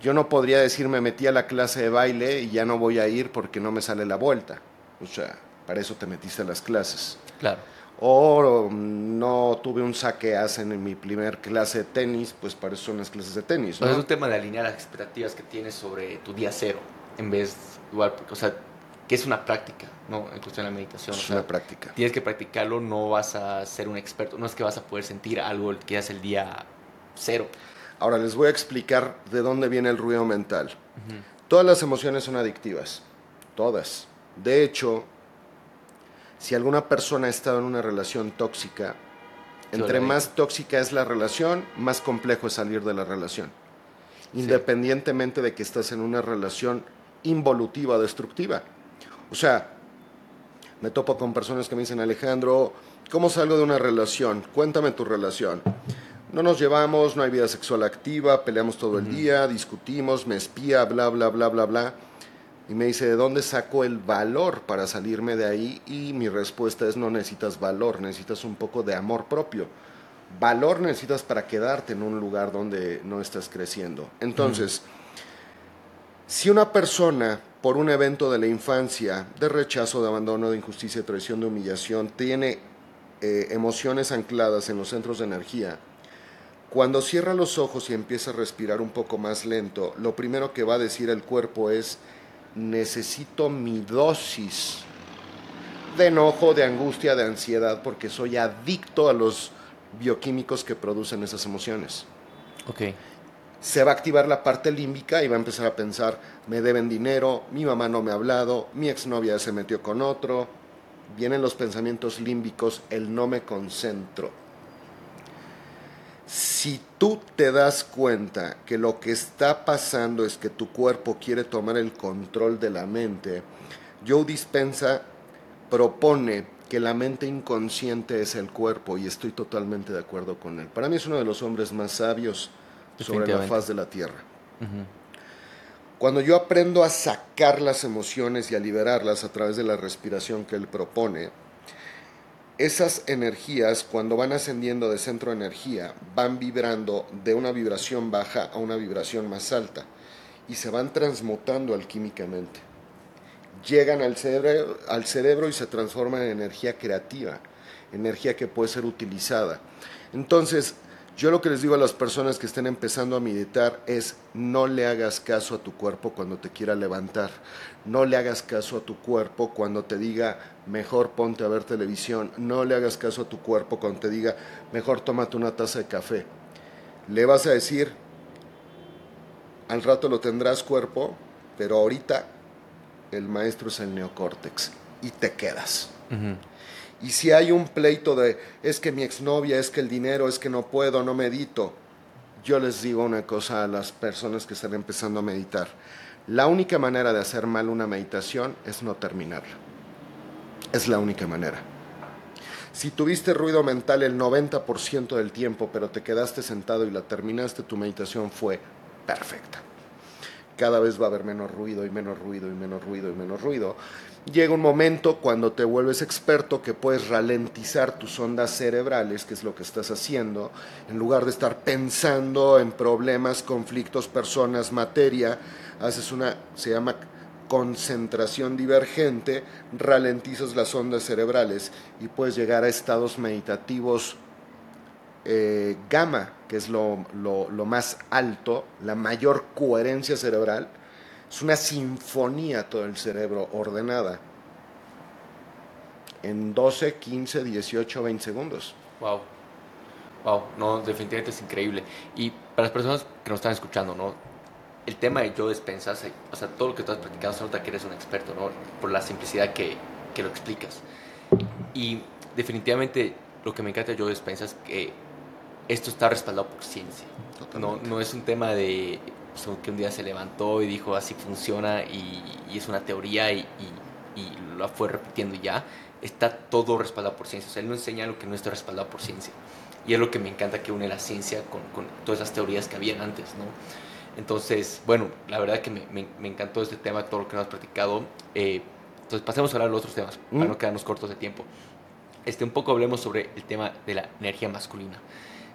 Yo no podría decir me metí a la clase de baile y ya no voy a ir porque no me sale la vuelta. O sea, para eso te metiste a las clases. Claro o no tuve un saque hacen en mi primer clase de tenis, pues para eso son las clases de tenis. ¿no? es un tema de alinear las expectativas que tienes sobre tu día cero, en vez, igual, o sea, que es una práctica, ¿no? En cuestión de la meditación. Es una práctica. Tienes que practicarlo, no vas a ser un experto, no es que vas a poder sentir algo que es el día cero. Ahora les voy a explicar de dónde viene el ruido mental. Todas las emociones son adictivas, todas. De hecho, si alguna persona ha estado en una relación tóxica, entre más tóxica es la relación, más complejo es salir de la relación. Independientemente de que estás en una relación involutiva, destructiva. O sea, me topo con personas que me dicen, Alejandro, ¿cómo salgo de una relación? Cuéntame tu relación. No nos llevamos, no hay vida sexual activa, peleamos todo el día, discutimos, me espía, bla, bla, bla, bla, bla. Y me dice, ¿de dónde saco el valor para salirme de ahí? Y mi respuesta es, no necesitas valor, necesitas un poco de amor propio. Valor necesitas para quedarte en un lugar donde no estás creciendo. Entonces, si una persona, por un evento de la infancia, de rechazo, de abandono, de injusticia, de traición, de humillación, tiene eh, emociones ancladas en los centros de energía, cuando cierra los ojos y empieza a respirar un poco más lento, lo primero que va a decir el cuerpo es, necesito mi dosis de enojo, de angustia, de ansiedad, porque soy adicto a los bioquímicos que producen esas emociones. Ok. Se va a activar la parte límbica y va a empezar a pensar, me deben dinero, mi mamá no me ha hablado, mi exnovia se metió con otro. Vienen los pensamientos límbicos, el no me concentro. Si tú te das cuenta que lo que está pasando es que tu cuerpo quiere tomar el control de la mente, Joe Dispensa propone que la mente inconsciente es el cuerpo y estoy totalmente de acuerdo con él. Para mí es uno de los hombres más sabios sobre la faz de la tierra. Cuando yo aprendo a sacar las emociones y a liberarlas a través de la respiración que él propone, esas energías cuando van ascendiendo de centro de energía van vibrando de una vibración baja a una vibración más alta y se van transmutando alquímicamente. Llegan al cerebro, al cerebro y se transforman en energía creativa, energía que puede ser utilizada. Entonces, yo lo que les digo a las personas que estén empezando a meditar es no le hagas caso a tu cuerpo cuando te quiera levantar. No le hagas caso a tu cuerpo cuando te diga mejor ponte a ver televisión. No le hagas caso a tu cuerpo cuando te diga mejor tómate una taza de café. Le vas a decir al rato lo tendrás cuerpo, pero ahorita el maestro es el neocórtex y te quedas. Y si hay un pleito de, es que mi exnovia, es que el dinero, es que no puedo, no medito, yo les digo una cosa a las personas que están empezando a meditar. La única manera de hacer mal una meditación es no terminarla. Es la única manera. Si tuviste ruido mental el 90% del tiempo, pero te quedaste sentado y la terminaste, tu meditación fue perfecta. Cada vez va a haber menos ruido y menos ruido y menos ruido y menos ruido llega un momento cuando te vuelves experto que puedes ralentizar tus ondas cerebrales, que es lo que estás haciendo, en lugar de estar pensando en problemas, conflictos, personas, materia, haces una, se llama concentración divergente, ralentizas las ondas cerebrales y puedes llegar a estados meditativos eh, gamma, que es lo, lo más alto, la mayor coherencia cerebral, es una sinfonía todo el cerebro ordenada en 12, 15, 18, 20 segundos. Wow. Wow, no, definitivamente es increíble. Y para las personas que nos están escuchando, ¿no? El tema de yo despensas, o sea, todo lo que tú has practicado se nota que eres un experto, ¿no? Por la simplicidad que, que lo explicas. Y definitivamente lo que me encanta de yo despensas es que esto está respaldado por ciencia. No, no es un tema de que un día se levantó y dijo así funciona y, es una teoría y, y, lo fue repitiendo y ya, está todo respaldado por ciencia. O sea, él no enseña lo que no está respaldado por ciencia. Y es lo que me encanta que une la ciencia con, con todas esas teorías que habían antes, ¿no? Entonces, bueno, la verdad que me, me, encantó este tema, todo lo que nos has platicado. Eh, entonces, pasemos a hablar de los otros temas, para no quedarnos cortos de tiempo. Este, un poco hablemos sobre el tema de la energía masculina.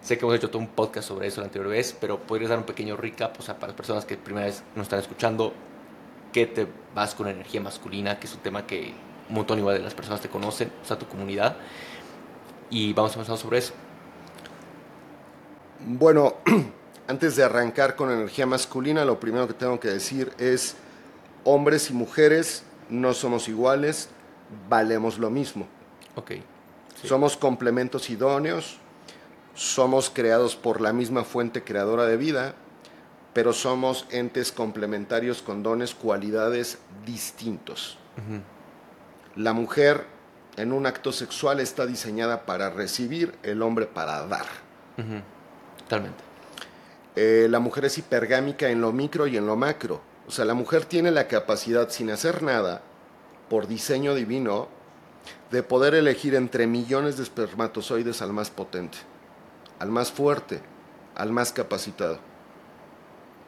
Sé que hemos hecho todo un podcast sobre eso la anterior vez, pero podrías dar un pequeño recap, o sea, para las personas que primera vez nos están escuchando, ¿qué te vas con energía masculina? Que es un tema que un montón igual de las personas te conocen, o sea, tu comunidad. Y vamos a empezar sobre eso. Bueno, antes de arrancar con energía masculina, lo primero que tengo que decir es, hombres y mujeres no somos iguales, valemos lo mismo. Ok. Somos complementos idóneos, somos creados por la misma fuente creadora de vida, pero somos entes complementarios con dones, cualidades distintos. La mujer en un acto sexual está diseñada para recibir, el hombre para dar. Totalmente. Eh, la mujer es hipergámica en lo micro y en lo macro. O sea, la mujer tiene la capacidad, sin hacer nada, por diseño divino, de poder elegir entre millones de espermatozoides al más potente, al más fuerte, al más capacitado.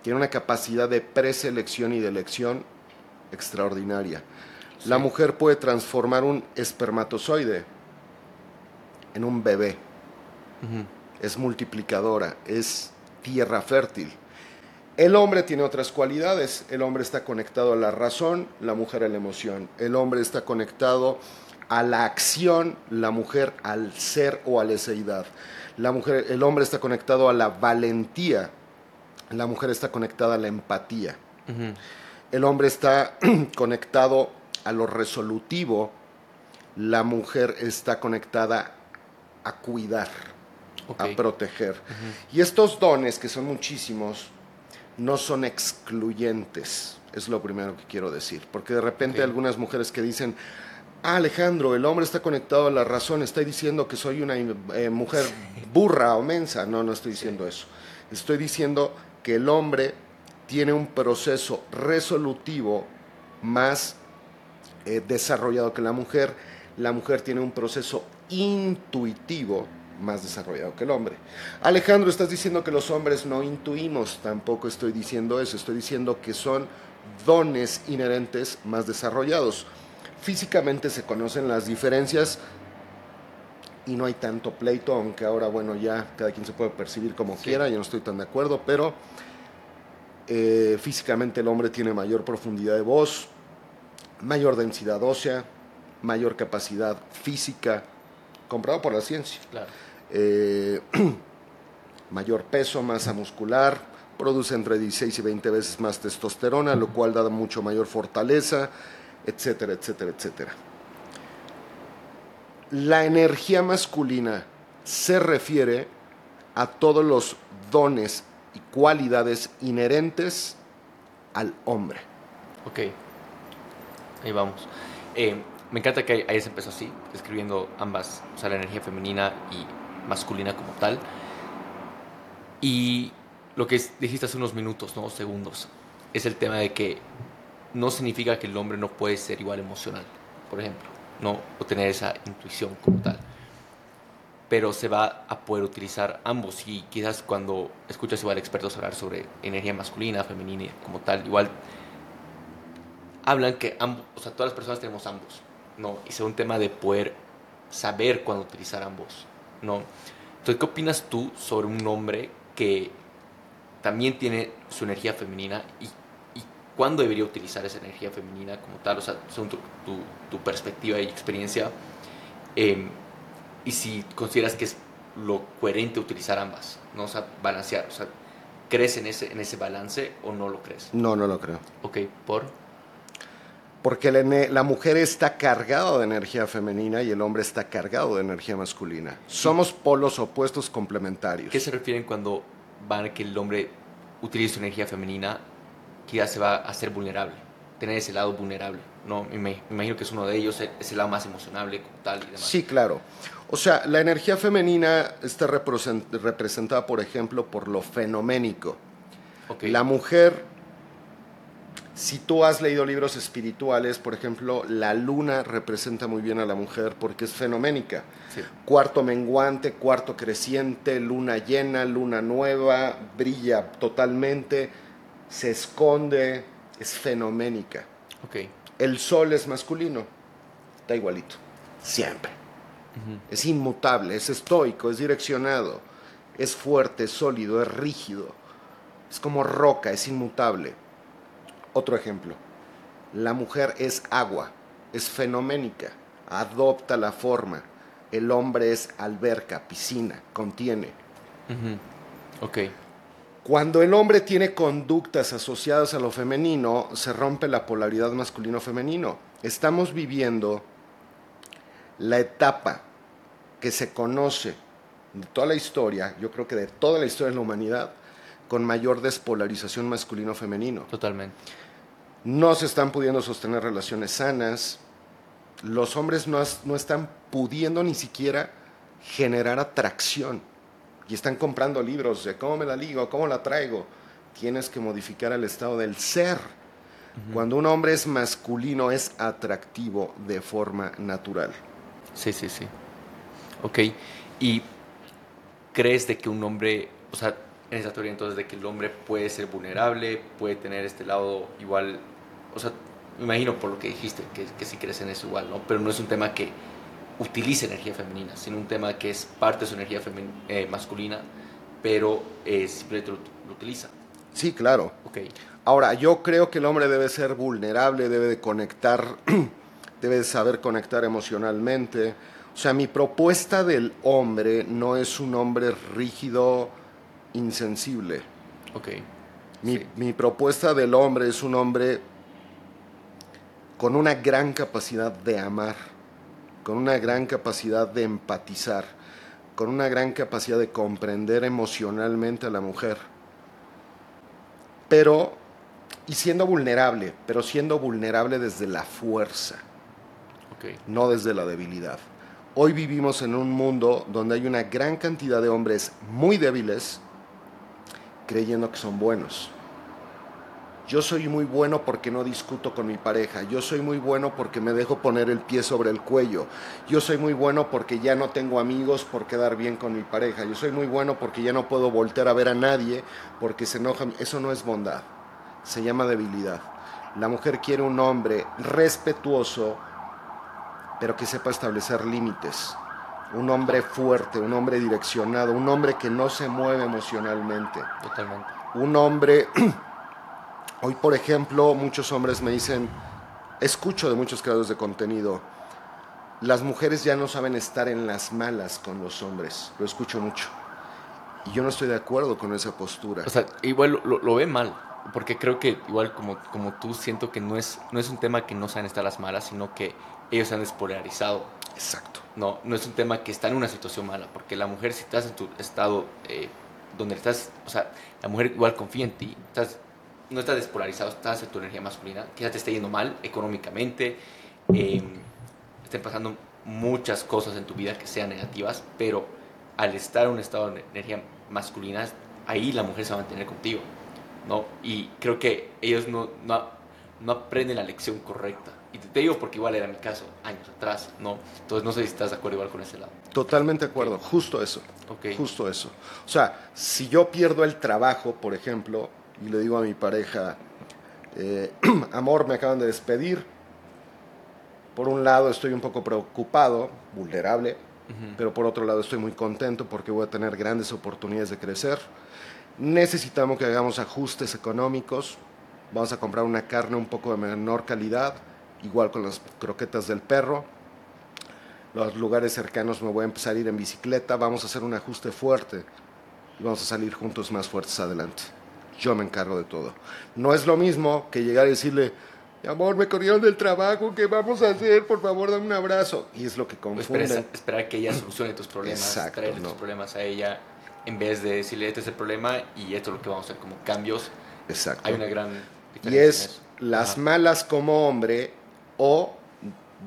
Tiene una capacidad de preselección y de elección extraordinaria. La mujer puede transformar un espermatozoide en un bebé. Es multiplicadora, es tierra fértil. El hombre tiene otras cualidades. El hombre está conectado a la razón, la mujer a la emoción. El hombre está conectado a la acción, la mujer al ser o a la eseidad. La mujer, el hombre está conectado a la valentía, la mujer está conectada a la empatía. El hombre está conectado a lo resolutivo, la mujer está conectada a cuidar, a proteger. Y estos dones, que son muchísimos, no son excluyentes, es lo primero que quiero decir, porque de repente algunas mujeres que dicen, ah, Alejandro, el hombre está conectado a la razón, está diciendo que soy una eh, mujer burra o mensa. No, no estoy diciendo eso. Estoy diciendo que el hombre tiene un proceso resolutivo más eh, desarrollado que la mujer. La mujer tiene un proceso intuitivo más desarrollado que el hombre. Alejandro, estás diciendo que los hombres no intuimos, tampoco estoy diciendo eso, estoy diciendo que son dones inherentes más desarrollados. Físicamente se conocen las diferencias y no hay tanto pleito, aunque ahora, bueno, ya cada quien se puede percibir como quiera, yo no estoy tan de acuerdo, pero eh, físicamente el hombre tiene mayor profundidad de voz, mayor densidad ósea, mayor capacidad física, comprado por la ciencia. Eh, mayor peso, masa muscular, produce entre 16 y 20 veces más testosterona, lo cual da mucho mayor fortaleza, etcétera, etcétera, etcétera. La energía masculina se refiere a todos los dones y cualidades inherentes al hombre. Ok ahí vamos. Eh, me encanta que hayas empezado así, describiendo ambas, o sea, la energía femenina y masculina como tal. Y lo que dijiste hace unos minutos, ¿no? Segundos, es el tema de que no significa que el hombre no puede ser igual emocional, por ejemplo, ¿no? O tener esa intuición como tal. Pero se va a poder utilizar ambos y quizás cuando escuchas igual expertos hablar sobre energía masculina, femenina como tal, igual hablan que ambos, o sea, todas las personas tenemos ambos, ¿no? Y es un tema de poder saber cuándo utilizar ambos, ¿no? Entonces, ¿qué opinas tú sobre un hombre que también tiene su energía femenina y, cuándo debería utilizar esa energía femenina como tal? O sea, según tu, tu, perspectiva y experiencia, em, y si consideras que es lo coherente utilizar ambas, ¿no? O sea, balancear, o sea, ¿crees en ese, en ese balance o no lo crees? No, no lo creo. Ok, ¿por? porque la, mujer está cargada de energía femenina y el hombre está cargado de energía masculina. Somos polos opuestos complementarios. ¿Qué se refieren cuando van a que el hombre utilice su energía femenina, que ya se va a hacer vulnerable, tener ese lado vulnerable? No, me, imagino que es uno de ellos, es el lado más emocionable como tal y demás. Sí, claro. O sea, la energía femenina está representada, por ejemplo, por lo fenoménico. La mujer si tú has leído libros espirituales, por ejemplo, la luna representa muy bien a la mujer porque es fenoménica. Cuarto menguante, cuarto creciente, luna llena, luna nueva, brilla totalmente, se esconde, es fenoménica. Okay. El sol es masculino, está igualito, siempre. Es inmutable, es estoico, es direccionado, es fuerte, es sólido, es rígido, es como roca, es inmutable otro ejemplo. La mujer es agua, es fenoménica, adopta la forma. El hombre es alberca, piscina, contiene. Ok. Cuando el hombre tiene conductas asociadas a lo femenino, se rompe la polaridad masculino-femenino. Estamos viviendo la etapa que se conoce de toda la historia, yo creo que de toda la historia de la humanidad, con mayor despolarización masculino-femenino. Totalmente no se están pudiendo sostener relaciones sanas, los hombres no, no están pudiendo ni siquiera generar atracción y están comprando libros de cómo me la ligo, cómo la traigo. Tienes que modificar el estado del ser. Cuando un hombre es masculino es atractivo de forma natural. Sí, sí, sí. Ok. ¿Y crees de que un hombre, o sea, en esa teoría entonces de que el hombre puede ser vulnerable, puede tener este lado igual, o sea, me imagino por lo que dijiste, que, que sí crees en eso igual, ¿no? Pero no es un tema que utilice energía femenina, sino un tema que es parte de su energía eh, masculina, pero eh, simplemente lo, utiliza. Sí, claro. Okay. Ahora, yo creo que el hombre debe ser vulnerable, debe de conectar, debe de saber conectar emocionalmente. O sea, mi propuesta del hombre no es un hombre rígido, insensible. Ok. Mi, mi propuesta del hombre es un hombre con una gran capacidad de amar con una gran capacidad de empatizar, con una gran capacidad de comprender emocionalmente a la mujer. Pero, y siendo vulnerable, pero siendo vulnerable desde la fuerza, no desde la debilidad. Hoy vivimos en un mundo donde hay una gran cantidad de hombres muy débiles creyendo que son buenos yo soy muy bueno porque no discuto con mi pareja. Yo soy muy bueno porque me dejo poner el pie sobre el cuello. Yo soy muy bueno porque ya no tengo amigos por quedar bien con mi pareja. Yo soy muy bueno porque ya no puedo voltear a ver a nadie porque se enoja. Eso no es bondad. Se llama debilidad. La mujer quiere un hombre respetuoso, pero que sepa establecer límites. Un hombre fuerte, un hombre direccionado, un hombre que no se mueve emocionalmente. Totalmente. Un hombre Hoy, por ejemplo, muchos hombres me dicen, escucho de muchos creadores de contenido, las mujeres ya no saben estar en las malas con los hombres. Lo escucho mucho. Y yo no estoy de acuerdo con esa postura. O sea, igual lo, ve mal, porque creo que igual como, como tú siento que no es, no es un tema que no saben estar las malas, sino que ellos se han despolarizado. Exacto. No, no es un tema que está en una situación mala, porque la mujer si estás en tu estado eh, donde estás, o sea, la mujer igual confía en ti, estás no estás despolarizado, estás en tu energía masculina, quizás te esté yendo mal económicamente, eh, estén pasando muchas cosas en tu vida que sean negativas, pero al estar en un estado de energía masculina, ahí la mujer se va a mantener contigo, ¿no? Y creo que ellos no, no, aprenden la lección correcta. Y te, digo porque igual era mi caso años atrás, ¿no? Entonces no sé si estás de acuerdo igual con ese lado. Totalmente de acuerdo, justo eso. Okay. Justo eso. O sea, si yo pierdo el trabajo, por ejemplo, y le digo a mi pareja, eh, amor, me acaban de despedir. Por un lado estoy un poco preocupado, vulnerable, pero por otro lado estoy muy contento porque voy a tener grandes oportunidades de crecer. Necesitamos que hagamos ajustes económicos. Vamos a comprar una carne un poco de menor calidad, igual con las croquetas del perro. Los lugares cercanos me voy a empezar a ir en bicicleta. Vamos a hacer un ajuste fuerte y vamos a salir juntos más fuertes adelante yo me encargo de todo. No es lo mismo que llegar y decirle, amor, me corrieron del trabajo, ¿qué vamos a hacer? Por favor, dame un abrazo. Y es lo que confunde. esperar que ella solucione tus problemas, traerle tus problemas a ella, en vez de decirle, este es el problema y esto es lo que vamos a hacer como cambios. Exacto. Hay una gran Y es las malas como hombre o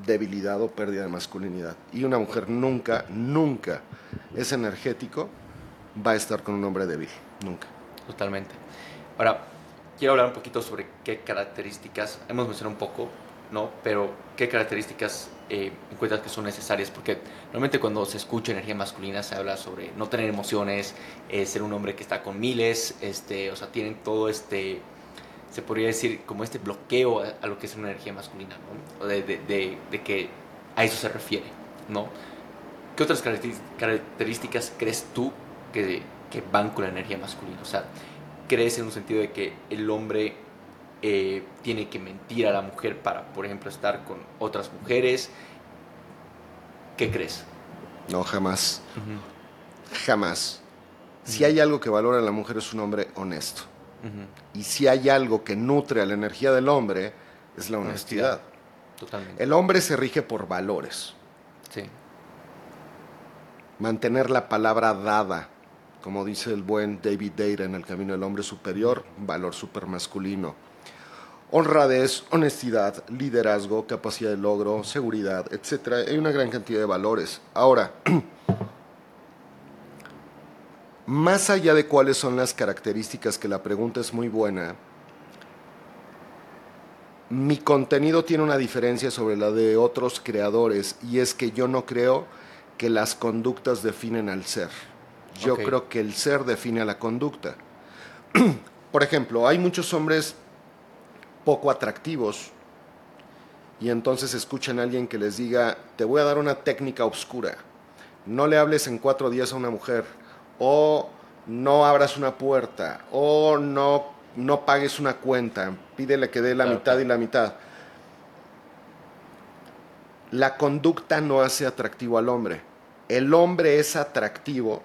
debilidad o pérdida de masculinidad. Y una mujer nunca, nunca es energético, va a estar con un hombre débil. Nunca. Totalmente. Ahora, quiero hablar un poquito sobre qué características, hemos mencionado un poco, ¿no? Pero qué características eh, encuentras que son necesarias, porque normalmente cuando se escucha energía masculina se habla sobre no tener emociones, eh, ser un hombre que está con miles, este, o sea, tienen todo este, se podría decir, como este bloqueo a, lo que es una energía masculina, ¿no? De, de, de, que a eso se refiere, ¿no? ¿Qué otras características crees tú que, que van con la energía masculina? O sea, crees en un sentido de que el hombre eh, tiene que mentir a la mujer para, por ejemplo, estar con otras mujeres. ¿Qué crees? No, jamás. Jamás. Si hay algo que valora a la mujer es un hombre honesto. Y si hay algo que nutre a la energía del hombre es la honestidad. Totalmente. El hombre se rige por valores. Sí. Mantener la palabra dada como dice el buen David Data en El Camino del Hombre Superior, valor super masculino. honradez, honestidad, liderazgo, capacidad de logro, seguridad, etc. Hay una gran cantidad de valores. Ahora, más allá de cuáles son las características, que la pregunta es muy buena, mi contenido tiene una diferencia sobre la de otros creadores y es que yo no creo que las conductas definen al ser. Yo creo que el ser define a la conducta. Por ejemplo, hay muchos hombres poco atractivos y entonces escuchan a alguien que les diga, te voy a dar una técnica oscura, no le hables en cuatro días a una mujer, o no abras una puerta, o no, no pagues una cuenta, pídele que dé la mitad y la mitad. La conducta no hace atractivo al hombre. El hombre es atractivo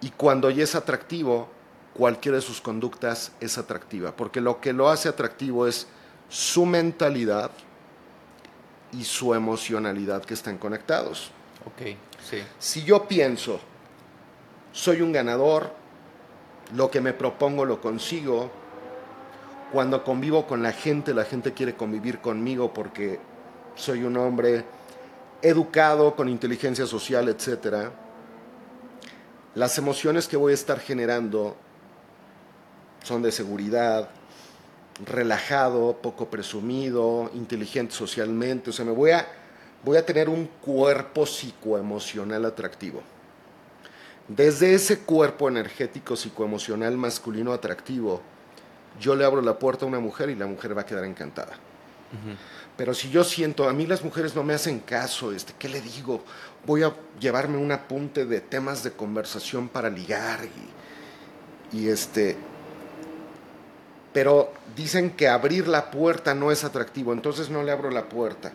y cuando ya es atractivo, cualquiera de sus conductas es atractiva, porque lo que lo hace atractivo es su mentalidad y su emocionalidad que están conectados. Ok, sí. Si yo pienso, soy un ganador, lo que me propongo lo consigo, cuando convivo con la gente, la gente quiere convivir conmigo porque soy un hombre educado, con inteligencia social, etc. Las emociones que voy a estar generando son de seguridad, relajado, poco presumido, inteligente socialmente, o sea, me voy a, voy a tener un cuerpo psicoemocional atractivo. Desde ese cuerpo energético psicoemocional masculino atractivo, yo le abro la puerta a una mujer y la mujer va a quedar encantada. Pero si yo siento, a mí las mujeres no me hacen caso, este, ¿qué le digo? Voy a llevarme un apunte de temas de conversación para ligar y, y este, pero dicen que abrir la puerta no es atractivo, entonces no le abro la puerta.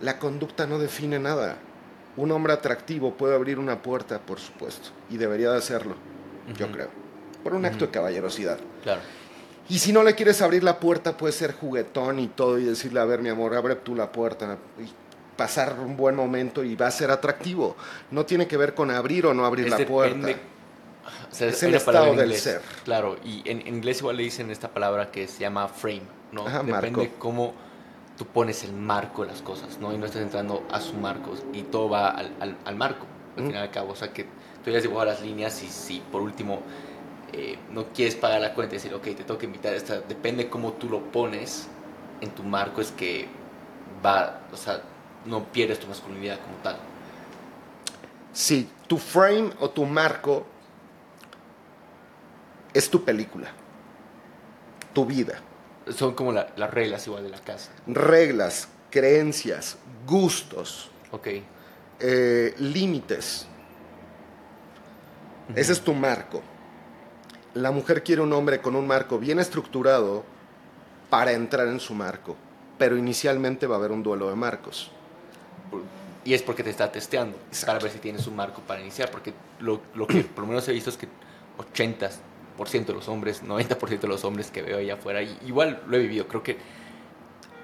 La conducta no define nada. Un hombre atractivo puede abrir una puerta, por supuesto, y debería de hacerlo, yo creo, por un acto de caballerosidad. Claro. Y si no le quieres abrir la puerta, puede ser juguetón y todo y decirle, a ver, mi amor, abre tú la puerta y pasar un buen momento y va a ser atractivo. No tiene que ver con abrir o no abrir la puerta es el estado del ser. Claro, y en, inglés igual le dicen esta palabra que se llama frame, ¿no? Depende cómo tú pones el marco de las cosas, ¿no? Y no estás entrando a su marco y todo va al, al, marco, al final y al cabo. O sea, que tú ya has dibujado las líneas y si por último eh, no quieres pagar la cuenta y decir, ok, te tengo que invitar a esta, depende cómo tú lo pones en tu marco, es que va, o sea, no pierdes tu masculinidad como tal. Sí, tu frame o tu marco es tu película, tu vida. Son como las reglas igual de la casa. Reglas, creencias, gustos. Ok. Eh, límites. Ese es tu marco. La mujer quiere un hombre con un marco bien estructurado para entrar en su marco, pero inicialmente va a haber un duelo de marcos. Y es porque te está testeando para ver si tienes un marco para iniciar, porque lo, lo que por lo menos he visto es que 80 de los hombres, 90% de los hombres que veo allá afuera, y igual lo he vivido, creo que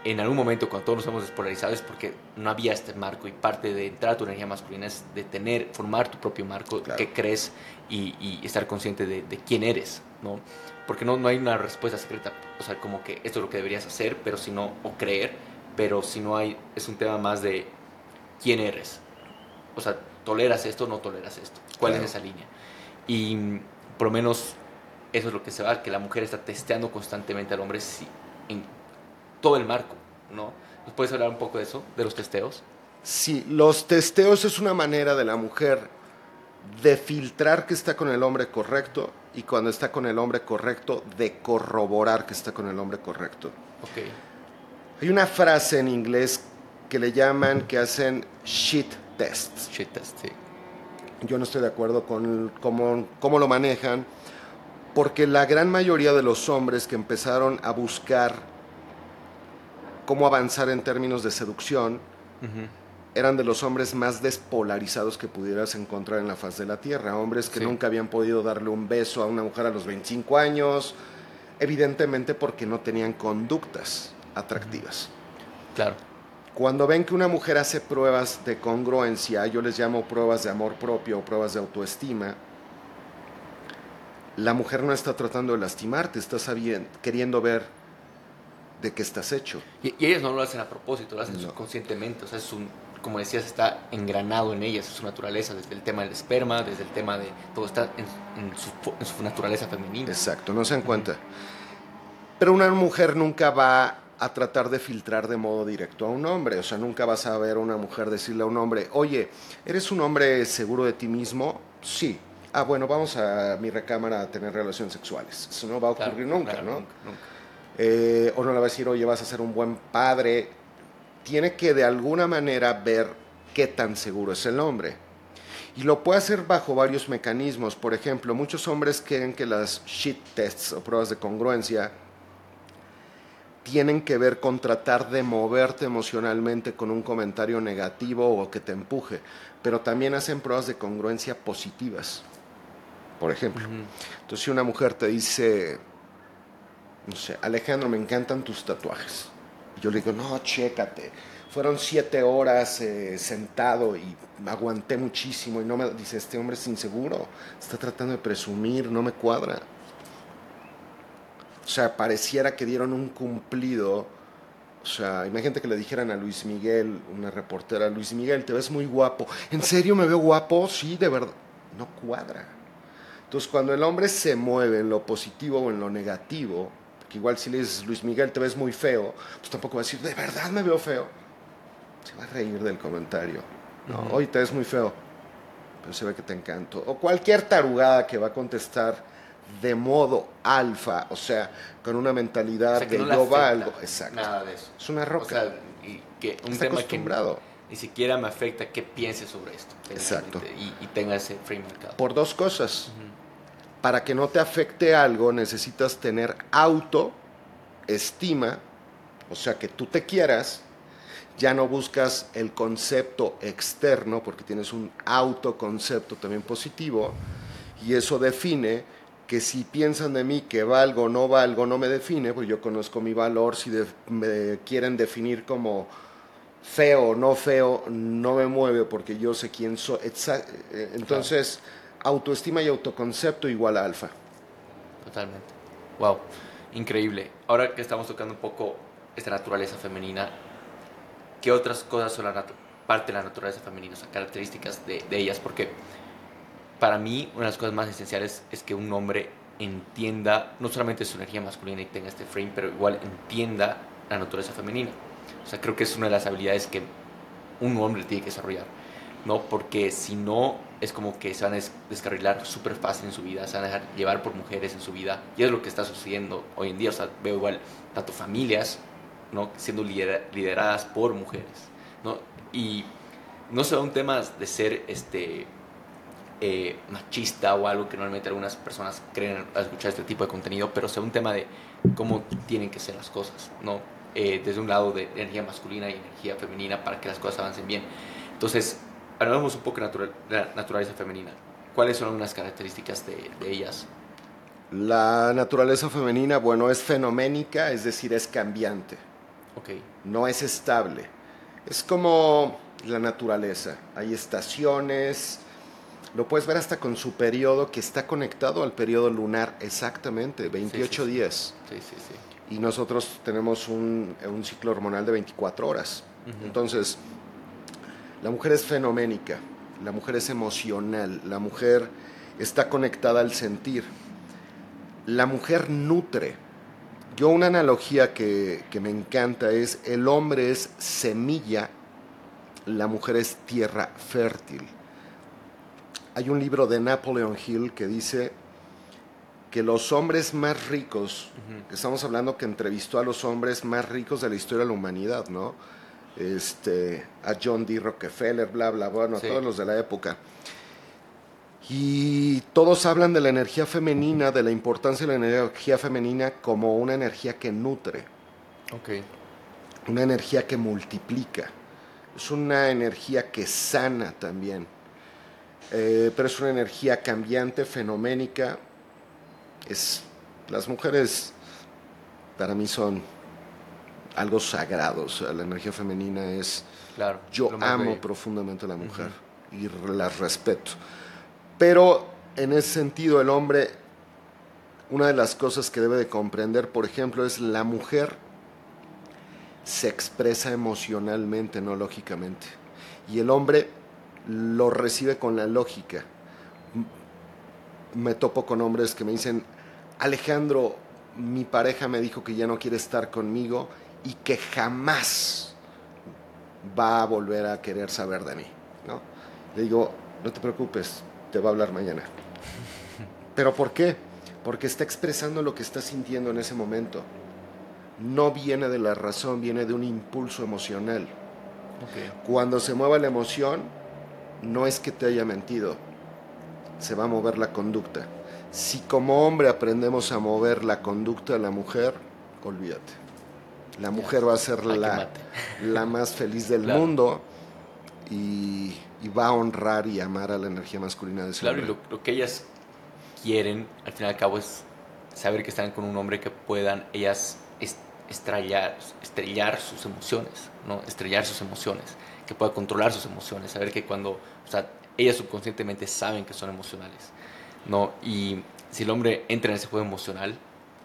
en algún momento cuando todos nos hemos despolarizado es porque no había este marco y parte de entrar a tu energía masculina es de tener, formar tu propio marco, que crees y, estar consciente de, quién eres, ¿no? Porque no, no hay una respuesta secreta, o sea, como que esto es lo que deberías hacer, pero si no, o creer, pero si no hay, es un tema más de quién eres. O sea, ¿toleras esto o no toleras esto? ¿Cuál es esa línea? Y por lo menos eso es lo que se va, que la mujer está testeando constantemente al hombre en todo el marco, ¿no? ¿Nos puedes hablar un poco de eso, de los testeos? Sí, los testeos es una manera de la mujer de filtrar que está con el hombre correcto y cuando está con el hombre correcto, de corroborar que está con el hombre correcto. Okay. Hay una frase en inglés que le llaman que hacen shit tests. Shit test, sí. Yo no estoy de acuerdo con cómo, cómo lo manejan porque la gran mayoría de los hombres que empezaron a buscar cómo avanzar en términos de seducción eran de los hombres más despolarizados que pudieras encontrar en la faz de la tierra, hombres que nunca habían podido darle un beso a una mujer a los 25 años, evidentemente porque no tenían conductas atractivas. Claro. Cuando ven que una mujer hace pruebas de congruencia, yo les llamo pruebas de amor propio o pruebas de autoestima, la mujer no está tratando de lastimarte, está queriendo ver de qué estás hecho. Y, ellas no lo hacen a propósito, lo hacen subconscientemente, o sea, es un, como decías, está engranado en ellas, es su naturaleza, desde el tema del esperma, desde el tema de todo está en, su, naturaleza femenina. Exacto, no se dan cuenta. Pero una mujer nunca va a tratar de filtrar de modo directo a un hombre, o sea, nunca vas a ver a una mujer decirle a un hombre, oye, ¿eres un hombre seguro de ti mismo? Sí. Ah, bueno, vamos a mi recámara a tener relaciones sexuales. Eso no va a ocurrir nunca, ¿no? Eh, o no le va a decir, oye, vas a ser un buen padre, tiene que de alguna manera ver qué tan seguro es el hombre. Y lo puede hacer bajo varios mecanismos. Por ejemplo, muchos hombres creen que las shit tests o pruebas de congruencia tienen que ver con tratar de moverte emocionalmente con un comentario negativo o que te empuje, pero también hacen pruebas de congruencia positivas. Por ejemplo, entonces si una mujer te dice, no sé, Alejandro, me encantan tus tatuajes yo le digo, no, chécate. Fueron siete horas eh, sentado y aguanté muchísimo. Y no me dice, este hombre es inseguro, está tratando de presumir, no me cuadra. O sea, pareciera que dieron un cumplido. O sea, imagínate que le dijeran a Luis Miguel, una reportera, Luis Miguel, te ves muy guapo. ¿En serio me veo guapo? Sí, de verdad. No cuadra. Entonces, cuando el hombre se mueve en lo positivo o en lo negativo, que igual si le dices, Luis Miguel, te ves muy feo, pues tampoco va a decir, de verdad me veo feo. Se va a reír del comentario. No, hoy te ves muy feo, pero se ve que te encanto. O cualquier tarugada que va a contestar de modo alfa, o sea, con una mentalidad de yo algo. Exacto. Nada de eso. Es una roca. O sea, y que un tema acostumbrado. Que ni siquiera me afecta que piense sobre esto. Exacto. Y, tenga ese frame marcado. Por dos cosas para que no te afecte algo necesitas tener autoestima, o sea, que tú te quieras, ya no buscas el concepto externo porque tienes un autoconcepto también positivo y eso define que si piensan de mí que valgo o no valgo no me define, pues yo conozco mi valor, si me quieren definir como feo o no feo, no me mueve porque yo sé quién soy. Eh, entonces autoestima y autoconcepto igual a alfa. Totalmente. Wow, increíble. Ahora que estamos tocando un poco esta naturaleza femenina, ¿qué otras cosas son la parte de la naturaleza femenina, o sea, características de, ellas? Porque para mí una de las cosas más esenciales es que un hombre entienda no solamente su energía masculina y tenga este frame, pero igual entienda la naturaleza femenina. O sea, creo que es una de las habilidades que un hombre tiene que desarrollar, ¿no? Porque si no es como que se van a descarrilar súper fácil en su vida, se van a dejar llevar por mujeres en su vida. Y es lo que está sucediendo hoy en día. O sea, veo igual tanto familias ¿no? siendo lideradas por mujeres. ¿no? Y no son temas de ser este, eh, machista o algo que normalmente algunas personas creen al escuchar este tipo de contenido, pero sea un tema de cómo tienen que ser las cosas. ¿no? Eh, desde un lado de energía masculina y energía femenina para que las cosas avancen bien. Entonces, hablamos un poco de la naturaleza femenina. ¿Cuáles son algunas características de, ellas? La naturaleza femenina, bueno, es fenoménica, es decir, es cambiante. Okay. No es estable. Es como la naturaleza. Hay estaciones. Lo puedes ver hasta con su periodo que está conectado al periodo lunar exactamente, 28 días. Sí, sí, sí. Y nosotros tenemos un, un ciclo hormonal de 24 horas. Entonces, la mujer es fenoménica, la mujer es emocional, la mujer está conectada al sentir. La mujer nutre. Yo una analogía que, me encanta es el hombre es semilla, la mujer es tierra fértil. Hay un libro de Napoleon Hill que dice que los hombres más ricos, estamos hablando que entrevistó a los hombres más ricos de la historia de la humanidad, ¿no? Este, a John D. Rockefeller, bla, bla, bueno, todos los de la época. Y todos hablan de la energía femenina, de la importancia de la energía femenina como una energía que nutre. Okay. Una energía que multiplica. Es una energía que sana también. Eh, pero es una energía cambiante, fenoménica. Es, las mujeres para mí son algo sagrado. O sea, la energía femenina es... Claro, yo amo profundamente a la mujer y la respeto. Pero en ese sentido el hombre, una de las cosas que debe de comprender, por ejemplo, es la mujer se expresa emocionalmente, no lógicamente. Y el hombre lo recibe con la lógica. Me topo con hombres que me dicen, Alejandro, mi pareja me dijo que ya no quiere estar conmigo y que jamás va a volver a querer saber de mí. ¿no? Le digo, no te preocupes, te va a hablar mañana. ¿Pero por qué? Porque está expresando lo que está sintiendo en ese momento. No viene de la razón, viene de un impulso emocional. Cuando se mueva la emoción, no es que te haya mentido, se va a mover la conducta. Si como hombre aprendemos a mover la conducta de la mujer, olvídate. La mujer va a ser la, la, más feliz del mundo y, va a honrar y amar a la energía masculina de ese Claro, y lo, que ellas quieren, al fin y al cabo, es saber que están con un hombre que puedan ellas estrellar, estrellar sus emociones, ¿no? Estrellar sus emociones, que pueda controlar sus emociones, saber que cuando, o sea, ellas subconscientemente saben que son emocionales, ¿no? Y si el hombre entra en ese juego emocional,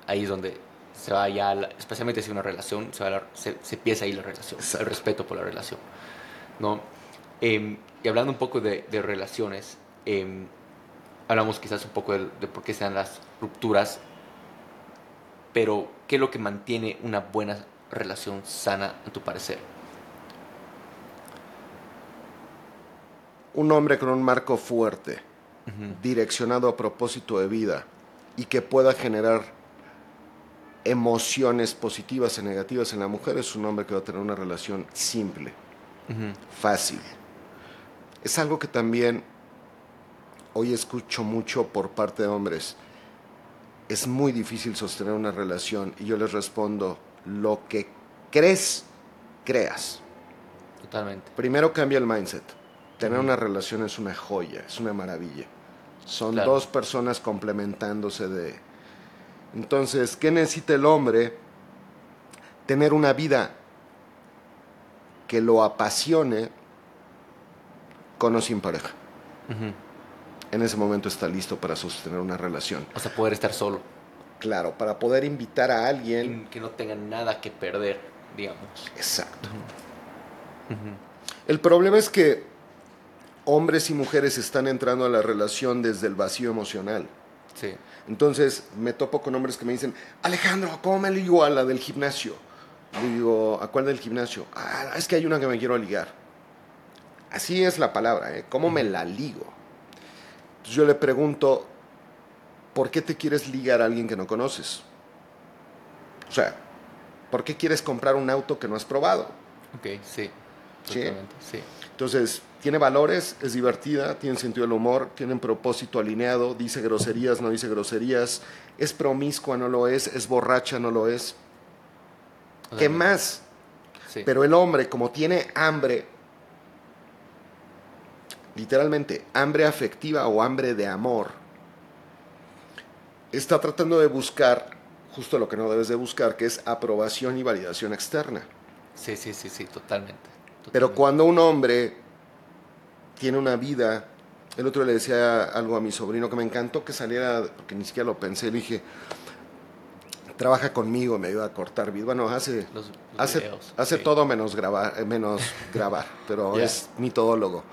ahí es donde se va ya, especialmente si una relación, se, se, empieza ahí la relación, el respeto por la relación, ¿no? Em, y hablando un poco de, relaciones, em, hablamos quizás un poco de, de por qué se dan las rupturas, pero ¿qué es lo que mantiene una buena relación sana, a tu parecer? Un hombre con un marco fuerte, direccionado a propósito de vida y que pueda generar emociones positivas y negativas en la mujer es un hombre que va a tener una relación simple, fácil. Es algo que también hoy escucho mucho por parte de hombres es muy difícil sostener una relación y yo les respondo, lo que crees, creas. Totalmente. Primero cambia el mindset. Tener una relación es una joya, es una maravilla. Son dos personas complementándose de... Entonces, ¿qué necesita el hombre? Tener una vida que lo apasione con o sin pareja en ese momento está listo para sostener una relación. O sea, poder estar solo. Claro, para poder invitar a alguien. que no tenga nada que perder, digamos. Exacto. El problema es que hombres y mujeres están entrando a la relación desde el vacío emocional. Sí. Entonces me topo con hombres que me dicen, Alejandro, ¿cómo me ligo a la del gimnasio? Le digo, ¿a cuál del gimnasio? Ah, es que hay una que me quiero ligar. Así es la palabra, ¿eh? ¿Cómo me la ligo? yo le pregunto, ¿por qué te quieres ligar a alguien que no conoces? O sea, ¿por qué quieres comprar un auto que no has probado? Ok, sí. ¿Sí? sí. Entonces, tiene valores, es divertida, tiene sentido del humor, tiene un propósito alineado, dice groserías, no dice groserías, es promiscua, no lo es, es borracha, no lo es. ¿Qué más? Sí. Pero el hombre, como tiene hambre, literalmente hambre afectiva o hambre de amor, está tratando de buscar justo lo que no debes de buscar, que es aprobación y validación externa. Sí, sí, sí, sí, totalmente. Pero cuando un hombre tiene una vida, el otro le decía algo a mi sobrino que me encantó que saliera, porque ni siquiera lo pensé, le dije, trabaja conmigo, me ayuda a cortar video. Bueno, hace, hace, hace todo menos grabar, eh, menos grabar pero es mitodólogo.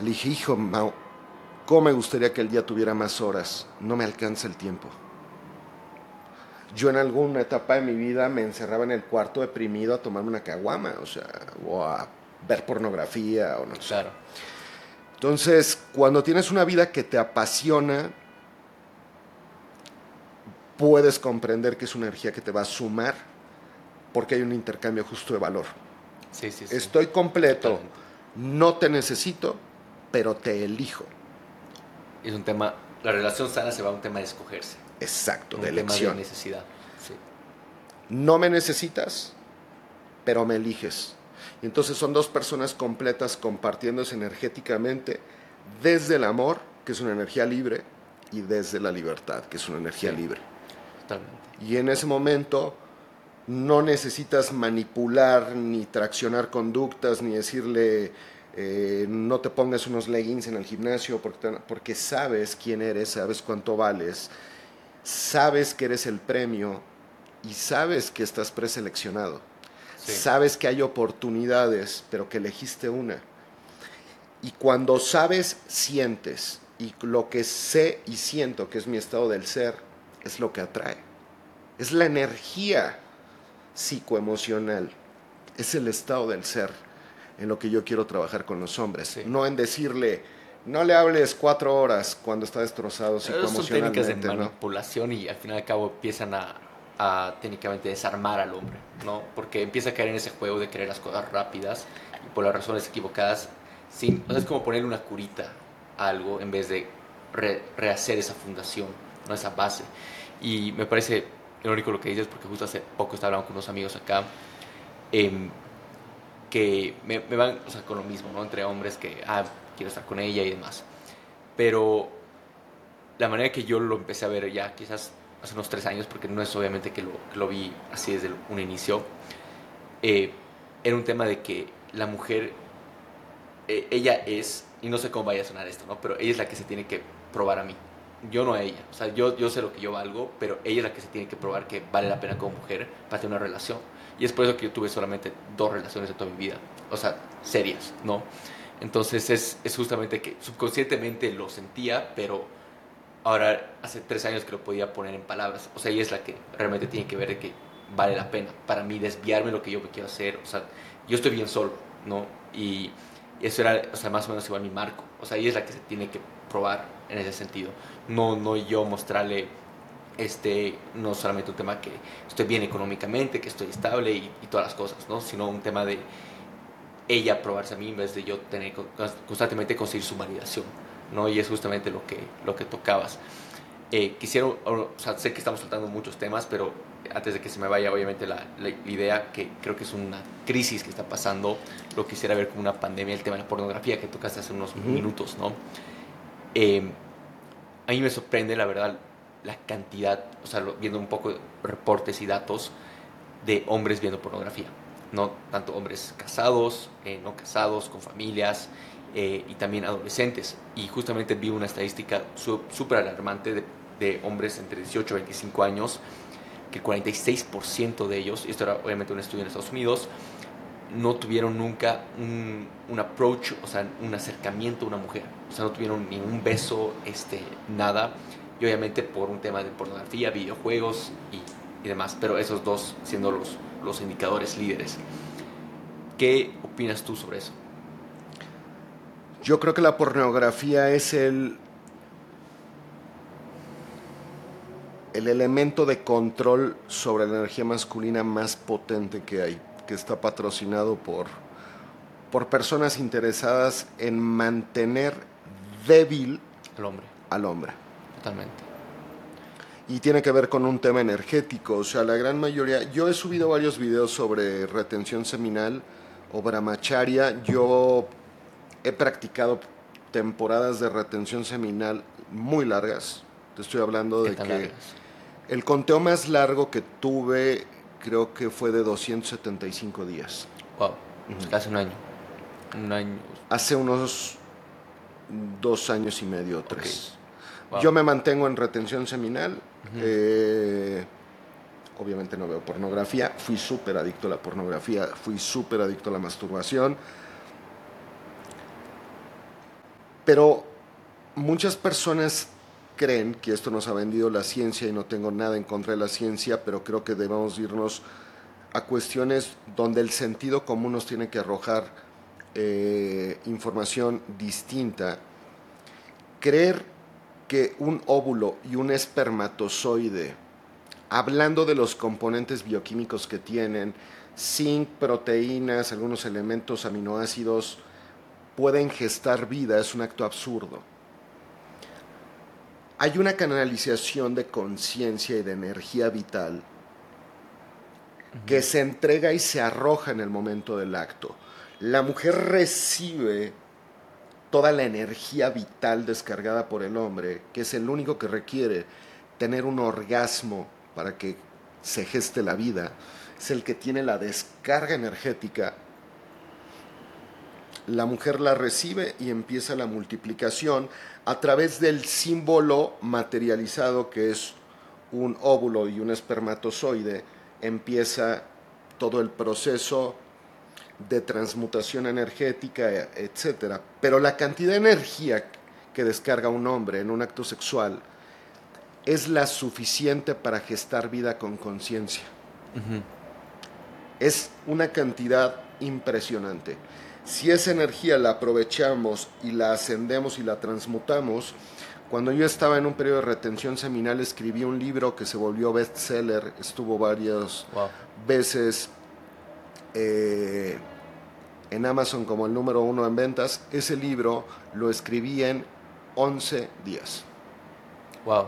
Le dije, hijo, Mau, ¿cómo me gustaría que el día tuviera más horas? No me alcanza el tiempo. Yo en alguna etapa de mi vida me encerraba en el cuarto deprimido a tomarme una caguama, o sea, o a ver pornografía o no sé. Claro. Entonces, cuando tienes una vida que te apasiona, puedes comprender que es una energía que te va a sumar porque hay un intercambio justo de valor. Sí, sí, sí. Estoy completo, no te necesito, pero te elijo. Es un tema, la relación sana se va a un tema de escogerse. Exacto, de elección. de necesidad. Sí. No me necesitas, pero me eliges. Entonces son dos personas completas compartiéndose energéticamente desde el amor, que es una energía libre, y desde la libertad, que es una energía libre. Totalmente. Y en ese momento no necesitas manipular ni traccionar conductas, ni decirle eh, no te pongas unos leggings en el gimnasio porque, porque sabes quién eres, sabes cuánto vales, sabes que eres el premio y sabes que estás preseleccionado. Sabes que hay oportunidades, pero que elegiste una. Y cuando sabes, sientes. Y lo que sé y siento, que es mi estado del ser, es lo que atrae. Es la energía psicoemocional. Es el estado del ser en lo que yo quiero trabajar con los hombres. No en decirle, no le hables cuatro horas cuando está destrozado psicoemocionalmente. Son técnicas de manipulación y al fin y al cabo empiezan a, a, técnicamente desarmar al hombre, ¿no? Porque empieza a caer en ese juego de querer las cosas rápidas y por las razones equivocadas. Sin, o sea, es como ponerle una curita a algo en vez de rehacer esa fundación, ¿no? esa base. Y me parece irónico lo que dices porque justo hace poco estaba hablando con unos amigos acá. Eh, que me, van, o sea, con lo mismo, ¿no? Entre hombres que, ah, quiero estar con ella y demás. Pero la manera que yo lo empecé a ver ya, quizás hace unos tres años, porque no es obviamente que lo, lo vi así desde un inicio, eh, era un tema de que la mujer, eh, ella es, y no sé cómo vaya a sonar esto, ¿no? Pero ella es la que se tiene que probar a mí. Yo no a ella. O sea, yo, yo sé lo que yo valgo, pero ella es la que se tiene que probar que vale la pena como mujer para tener una relación. Y es por eso que yo tuve solamente dos relaciones en toda mi vida. O sea, serias, ¿no? Entonces es, es justamente que subconscientemente lo sentía, pero ahora hace tres años que lo podía poner en palabras. O sea, ella es la que realmente tiene que ver de que vale la pena para mí desviarme lo que yo quiero hacer. O sea, yo estoy bien solo, ¿no? Y eso era, o sea, más o menos igual mi marco. O sea, ella es la que se tiene que probar en ese sentido. No, no yo mostrarle este, no solamente un tema que estoy bien económicamente, que estoy estable y, todas las cosas, ¿no? sino un tema de ella probarse a mí en vez de yo tener constantemente conseguir su validación. ¿No? Y es justamente lo que, lo que tocabas. Eh, quisiera, o sea, sé que estamos tratando muchos temas, pero antes de que se me vaya, obviamente, la, idea que creo que es una crisis que está pasando, lo quisiera ver como una pandemia, el tema de la pornografía que tocaste hace unos minutos, ¿no? Eh, a mí me sorprende, la verdad, la cantidad, o sea, viendo un poco reportes y datos de hombres viendo pornografía, ¿no? Tanto hombres casados, eh, no casados, con familias eh, y también adolescentes. Y justamente vi una estadística súper alarmante de, de, hombres entre 18 y 25 años, que el 46% de ellos, y esto era obviamente un estudio en Estados Unidos, no tuvieron nunca un, un, approach, o sea, un acercamiento a una mujer. O sea, no tuvieron ningún beso, este, nada y obviamente por un tema de pornografía, videojuegos y, demás, pero esos dos siendo los, los indicadores líderes. ¿Qué opinas tú sobre eso? Yo creo que la pornografía es el, el elemento de control sobre la energía masculina más potente que hay, que está patrocinado por, por personas interesadas en mantener débil al hombre. Al hombre. Totalmente. Y tiene que ver con un tema energético, o sea, la gran mayoría, yo he subido varios videos sobre retención seminal o brahmacharya, yo he practicado temporadas de retención seminal muy largas, te estoy hablando de que el conteo más largo que tuve creo que fue de 275 días. Wow, casi un año. Un año. Hace unos dos años y medio, tres. Yo me mantengo en retención seminal. Eh, obviamente no veo pornografía. Fui súper adicto a la pornografía. Fui súper adicto a la masturbación. Pero muchas personas creen que esto nos ha vendido la ciencia y no tengo nada en contra de la ciencia, pero creo que debemos irnos a cuestiones donde el sentido común nos tiene que arrojar eh, información distinta. Creer que un óvulo y un espermatozoide, hablando de los componentes bioquímicos que tienen, zinc, proteínas, algunos elementos aminoácidos, pueden gestar vida, es un acto absurdo. Hay una canalización de conciencia y de energía vital que se entrega y se arroja en el momento del acto. La mujer recibe toda la energía vital descargada por el hombre, que es el único que requiere tener un orgasmo para que se geste la vida, es el que tiene la descarga energética. La mujer la recibe y empieza la multiplicación a través del símbolo materializado que es un óvulo y un espermatozoide, empieza todo el proceso de transmutación energética, etc. Pero la cantidad de energía que descarga un hombre en un acto sexual es la suficiente para gestar vida con conciencia. Es una cantidad impresionante. Si esa energía la aprovechamos y la ascendemos y la transmutamos, cuando yo estaba en un periodo de retención seminal escribí un libro que se volvió bestseller, estuvo varias veces eh, en Amazon como el número uno en ventas. Ese libro lo escribí en 11 días. Wow.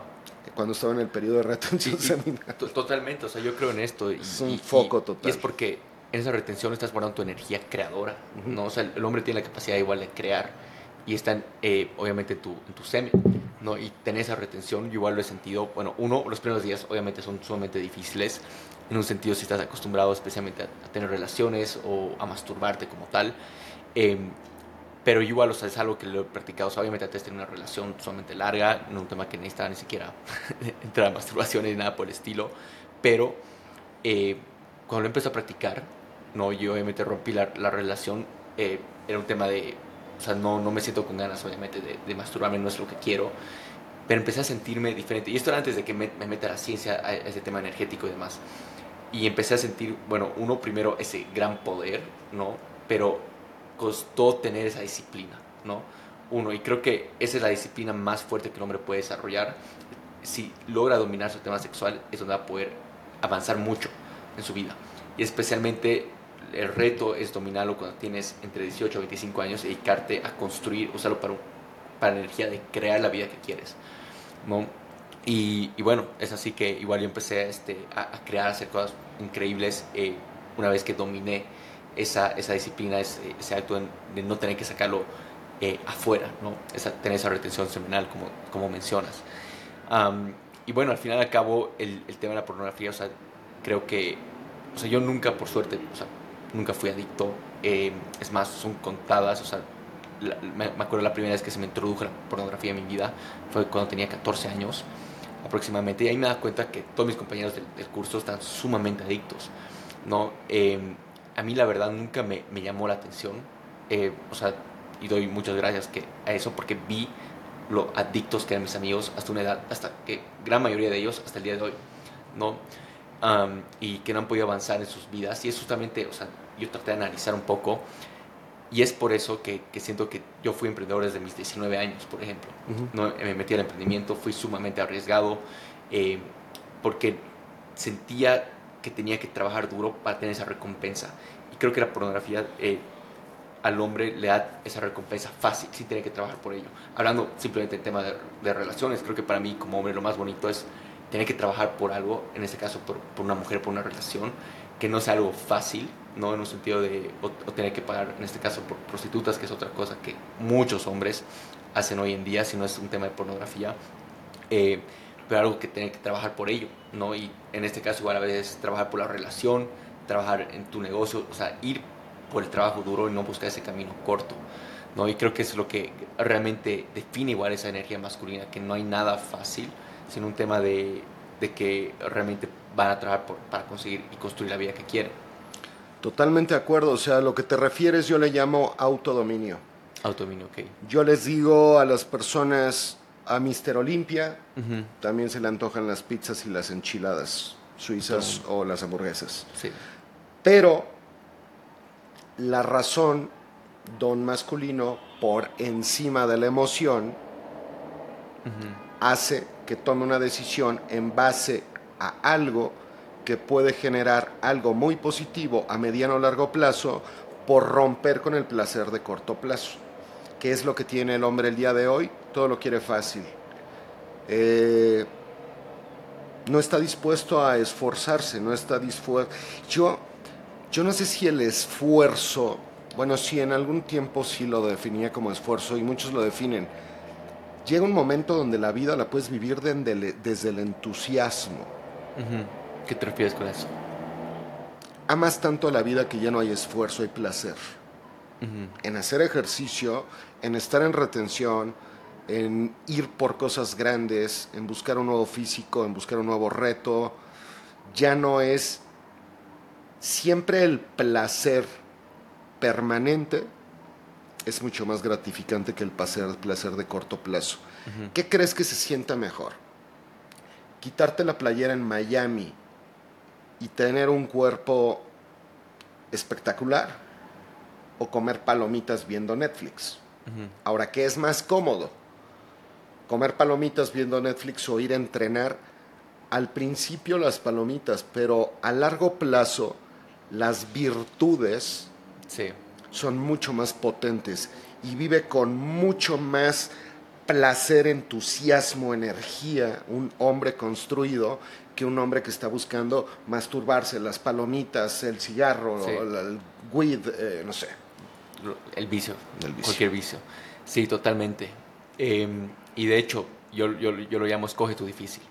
Cuando estaba en el periodo de retención seminal. Totalmente, o sea, yo creo en esto. Y, es un foco total. Y es porque en esa retención estás guardando tu energía creadora, ¿no? O sea, el, hombre tiene la capacidad igual de crear y están, eh, obviamente, tu, en tu semen, ¿no? Y tener esa retención, yo igual lo he sentido, bueno, uno, los primeros días obviamente son sumamente difíciles, en un sentido si estás acostumbrado especialmente a, tener relaciones o a masturbarte como tal, em, pero igual, o sea, es algo que lo he practicado, obviamente antes de tener una relación sumamente larga, no un tema que necesitaba ni siquiera entrar a masturbación ni nada por el estilo, pero eh, cuando lo empecé a practicar, no, yo obviamente rompí la, la relación, eh, era un tema de, o sea, no, no me siento con ganas obviamente de, de, masturbarme, no es lo que quiero, pero empecé a sentirme diferente. Y esto era antes de que me, me meta la ciencia a ese tema energético y demás. Y empecé a sentir, bueno, uno primero ese gran poder, ¿no? Pero costó tener esa disciplina, ¿no? Uno, y creo que esa es la disciplina más fuerte que el hombre puede desarrollar. Si logra dominar su tema sexual, es donde va a poder avanzar mucho en su vida. Y especialmente el reto es dominarlo cuando tienes entre 18 y 25 años y dedicarte a construir, usarlo para, para energía de crear la vida que quieres. ¿no? Y, y, bueno, es así que igual yo empecé este, a, a crear, a hacer cosas increíbles eh, una vez que dominé esa, esa disciplina, ese, ese acto de, no tener que sacarlo eh, afuera, ¿no? Esa, tener esa retención semanal como, como mencionas. Um, y bueno, al final al cabo, el, el tema de la pornografía, o sea, creo que, o sea, yo nunca, por suerte, o sea, nunca fui adicto. Eh, es más, son contadas, o sea, la, me, me, acuerdo la primera vez que se me introdujo la pornografía en mi vida fue cuando tenía 14 años aproximadamente. Y ahí me da cuenta que todos mis compañeros del, del curso están sumamente adictos, ¿no? Eh, a mí la verdad nunca me, me llamó la atención, eh, o sea, y doy muchas gracias que, a eso porque vi lo adictos que eran mis amigos hasta una edad, hasta que gran mayoría de ellos hasta el día de hoy, ¿no? Um, y que no han podido avanzar en sus vidas. Y es justamente, o sea, yo traté de analizar un poco y es por eso que, que siento que yo fui emprendedor desde mis 19 años, por ejemplo. Uh -huh. ¿no? Me metí al emprendimiento, fui sumamente arriesgado eh, porque sentía que tenía que trabajar duro para tener esa recompensa. Y creo que la pornografía eh, al hombre le da esa recompensa fácil, sin tener que trabajar por ello. Hablando simplemente en tema de, de relaciones, creo que para mí como hombre lo más bonito es tener que trabajar por algo, en este caso por, por, una mujer, por una relación, que no sea algo fácil, ¿no? En un sentido de, o, o, tener que pagar, en este caso, por prostitutas, que es otra cosa que muchos hombres hacen hoy en día, si no es un tema de pornografía, eh, pero algo que tener que trabajar por ello, ¿no? Y en este caso igual a veces trabajar por la relación, trabajar en tu negocio, o sea, ir por el trabajo duro y no buscar ese camino corto, ¿no? Y creo que es lo que realmente define igual esa energía masculina, que no hay nada fácil, sino un tema de, de que realmente van a trabajar por, para conseguir y construir la vida que quieren. Totalmente de acuerdo, o sea, lo que te refieres yo le llamo autodominio. Autodominio, ok. Yo les digo a las personas, a Mister Olimpia, uh -huh. también se le antojan las pizzas y las enchiladas suizas o las hamburguesas. Sí. Pero la razón, don masculino, por encima de la emoción, uh -huh. hace que tome una decisión en base a algo que puede generar algo muy positivo a mediano o largo plazo por romper con el placer de corto plazo. ¿Qué es lo que tiene el hombre el día de hoy? Todo lo quiere fácil. Eh, no está dispuesto a esforzarse, no está dispuesto. Yo, yo no sé si el esfuerzo, bueno, sí, en algún tiempo sí lo definía como esfuerzo y muchos lo definen. Llega un momento donde la vida la puedes vivir desde el entusiasmo. ¿Qué te refieres con eso? Amas tanto la vida que ya no hay esfuerzo, hay placer. Uh -huh. En hacer ejercicio, en estar en retención, en ir por cosas grandes, en buscar un nuevo físico, en buscar un nuevo reto, ya no es siempre el placer permanente es mucho más gratificante que el placer, placer de corto plazo. ¿Qué crees que se sienta mejor? Quitarte la playera en Miami y tener un cuerpo espectacular o comer palomitas viendo Netflix. Ahora, ¿qué es más cómodo? Comer palomitas viendo Netflix o ir a entrenar. Al principio las palomitas, pero a largo plazo las virtudes son mucho más potentes y vive con mucho más placer, entusiasmo, energía un hombre construido que un hombre que está buscando masturbarse, las palomitas, el cigarro, el, weed, eh, no sé. El vicio, cualquier vicio. Sí, totalmente. Em, y de hecho, yo, yo, yo, lo llamo escoge tu difícil.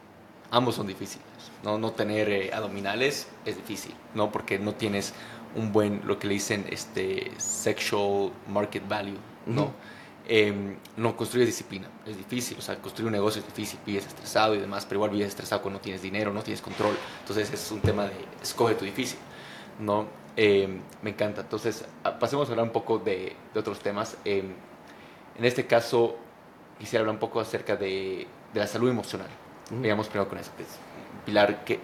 Ambos son difíciles. No, no tener eh, abdominales es difícil, ¿no? Porque no tienes un buen, lo que le dicen, este, sexual market value, ¿no? Em, no construyes disciplina, es difícil, o sea, construir un negocio es difícil, vives estresado y demás, pero igual vives estresado cuando no tienes dinero, no tienes control, entonces es un tema de escoge tu difícil, ¿no? Em, me encanta, entonces pasemos a hablar un poco de, de otros temas. Em, en este caso, quisiera hablar un poco acerca de, de la salud emocional. Veamos primero con eso, que es un pilar que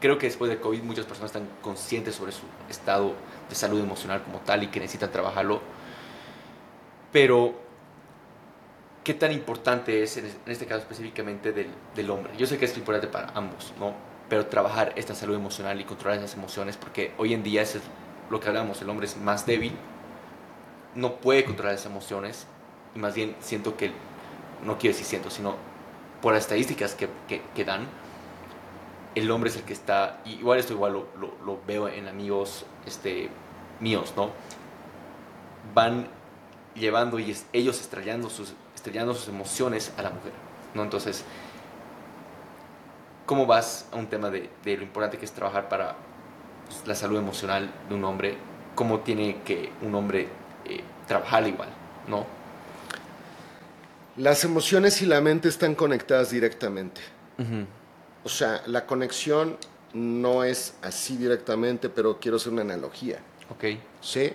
creo que después de COVID muchas personas están conscientes sobre su estado de salud emocional como tal y que necesitan trabajarlo pero, ¿qué tan importante es en este caso específicamente del, hombre? Yo sé que es importante para ambos, ¿no? Pero trabajar esta salud emocional y controlar esas emociones, porque hoy en día es lo que hablamos, el hombre es más débil, no puede controlar esas emociones, y más bien siento que, no quiero decir siento, sino por las estadísticas que, que, dan, el hombre es el que está, igual esto igual lo, lo, lo, veo en amigos este, míos, ¿no? Van llevando y ellos estrellando sus, estrellando sus emociones a la mujer. ¿no? Entonces, ¿cómo vas a un tema de, lo importante que es trabajar para pues, la salud emocional de un hombre? ¿Cómo tiene que un hombre eh, trabajar igual? ¿no? Las emociones y la mente están conectadas directamente. O sea, la conexión no es así directamente, pero quiero hacer una analogía. Ok. ¿Sí?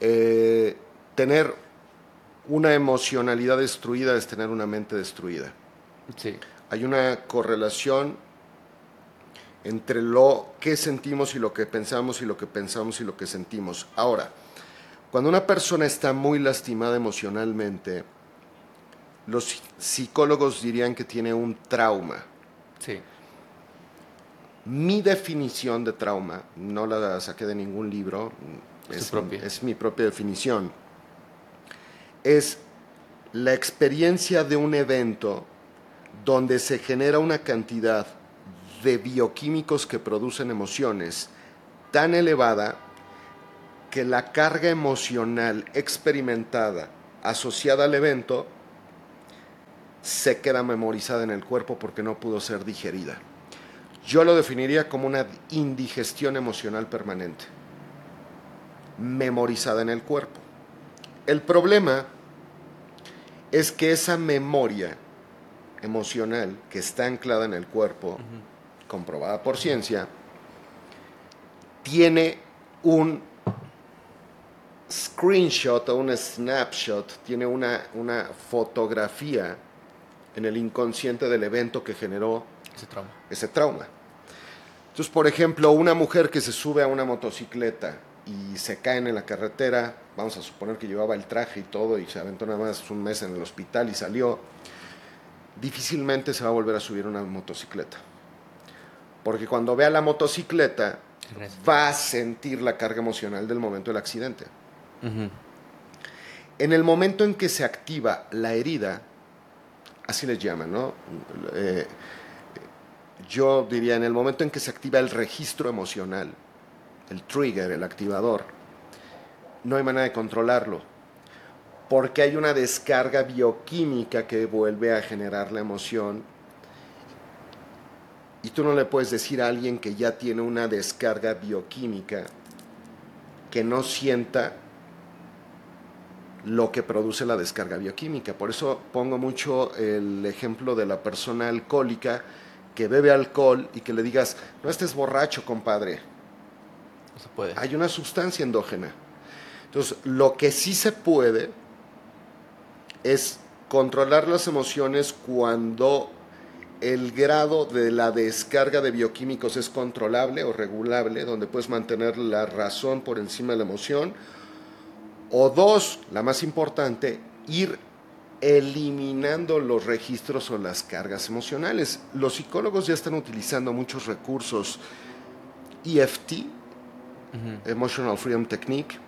Eh, tener una emocionalidad destruida es tener una mente destruida. Sí. Hay una correlación entre lo que sentimos y lo que pensamos y lo que pensamos y lo que sentimos. Ahora, cuando una persona está muy lastimada emocionalmente, los psicólogos dirían que tiene un trauma. Sí. Mi definición de trauma, no la saqué de ningún libro, es, es mi propia definición. Es la experiencia de un evento donde se genera una cantidad de bioquímicos que producen emociones tan elevada que la carga emocional experimentada asociada al evento se queda memorizada en el cuerpo porque no pudo ser digerida. Yo lo definiría como una indigestión emocional permanente, memorizada en el cuerpo. El problema es que esa memoria emocional que está anclada en el cuerpo, comprobada por ciencia, tiene un screenshot o un snapshot, tiene una, una fotografía en el inconsciente del evento que generó ese trauma. ese trauma. Entonces, por ejemplo, una mujer que se sube a una motocicleta y se caen en la carretera, vamos a suponer que llevaba el traje y todo y se aventó nada más un mes en el hospital y salió, difícilmente se va a volver a subir una motocicleta. Porque cuando vea la motocicleta, va a sentir la carga emocional del momento del accidente. En el momento en que se activa la herida, así les llaman, ¿no? Eh, yo diría, en el momento en que se activa el registro emocional, el trigger, el activador, no hay manera de controlarlo, porque hay una descarga bioquímica que vuelve a generar la emoción. Y tú no le puedes decir a alguien que ya tiene una descarga bioquímica que no sienta lo que produce la descarga bioquímica. Por eso pongo mucho el ejemplo de la persona alcohólica que bebe alcohol y que le digas, no estés borracho, compadre se puede. Hay una sustancia endógena. Entonces, lo que sí se puede es controlar las emociones cuando el grado de la descarga de bioquímicos es controlable o regulable, donde puedes mantener la razón por encima de la emoción. O dos, la más importante, ir eliminando los registros o las cargas emocionales. Los psicólogos ya están utilizando muchos recursos EFT, Emotional Freedom Technique,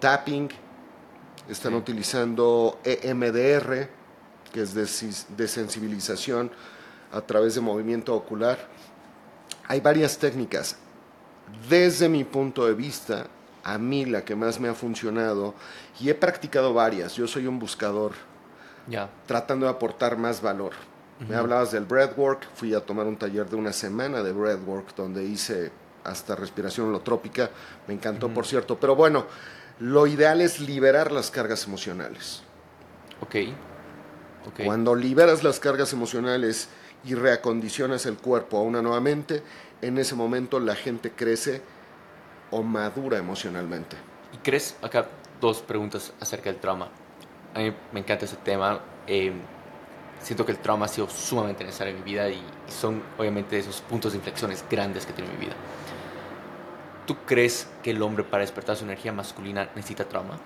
tapping, están utilizando EMDR, que es de, sensibilización a través de movimiento ocular. Hay varias técnicas. Desde mi punto de vista, a mí la que más me ha funcionado, y he practicado varias, yo soy un buscador, tratando de aportar más valor. Me hablabas del breathwork, fui a tomar un taller de una semana de breathwork donde hice hasta respiración holotrópica, me encantó por cierto, pero bueno, lo ideal es liberar las cargas emocionales. Ok. okay. Cuando liberas las cargas emocionales y reacondicionas el cuerpo a una nuevamente, en ese momento la gente crece o madura emocionalmente. ¿Y crees, acá dos preguntas acerca del trauma? A mí me encanta ese tema. Eh, siento que el trauma ha sido sumamente necesario en mi vida y, son obviamente esos puntos de inflexiones grandes que tiene mi vida. ¿Tú crees que el hombre para despertar su energía masculina necesita trauma?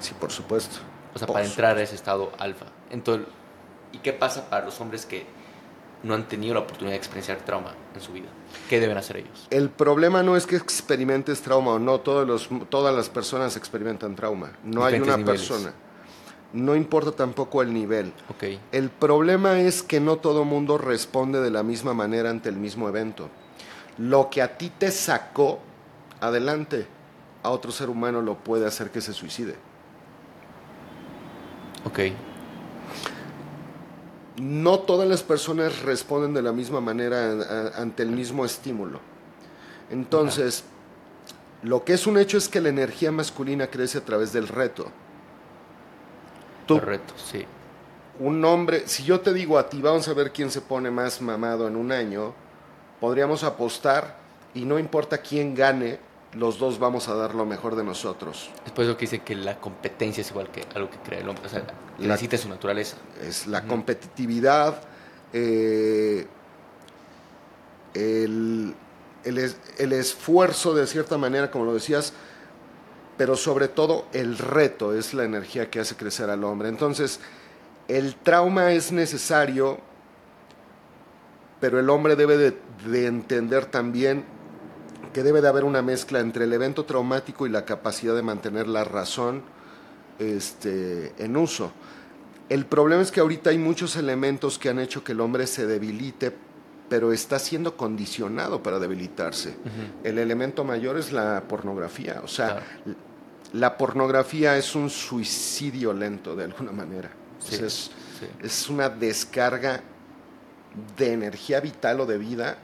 Sí, por supuesto. O sea, para entrar a ese estado alfa. Entonces, ¿y qué pasa para los hombres que no han tenido la oportunidad de experienciar trauma en su vida? ¿Qué deben hacer ellos? El problema no es que experimentes trauma o no, todos los, todas las personas experimentan trauma. No hay una persona. No importa tampoco el nivel. Okay. El problema es que no todo mundo responde de la misma manera ante el mismo evento. Lo que a ti te sacó adelante, a otro ser humano lo puede hacer que se suicide. Ok. No todas las personas responden de la misma manera ante el mismo estímulo. Entonces, lo que es un hecho es que la energía masculina crece a través del reto. Tú, reto, sí. Un hombre, si yo te digo a ti, vamos a ver quién se pone más mamado en un año, podríamos apostar y no importa quién gane, los dos vamos a dar lo mejor de nosotros. Después lo que dice que la competencia es igual que algo que crea el hombre, o sea, la, necesita su naturaleza. Es la competitividad, eh, el, el, esfuerzo de cierta manera, como lo decías, pero sobre todo el reto es la energía que hace crecer al hombre. Entonces, el trauma es necesario, pero el hombre debe de entender también que debe de haber una mezcla entre el evento traumático y la capacidad de mantener la razón este, en uso. El problema es que ahorita hay muchos elementos que han hecho que el hombre se debilite, pero está siendo condicionado para debilitarse. El elemento mayor es la pornografía, o sea, la pornografía es un suicidio lento de alguna manera. es, es una descarga de energía vital o de vida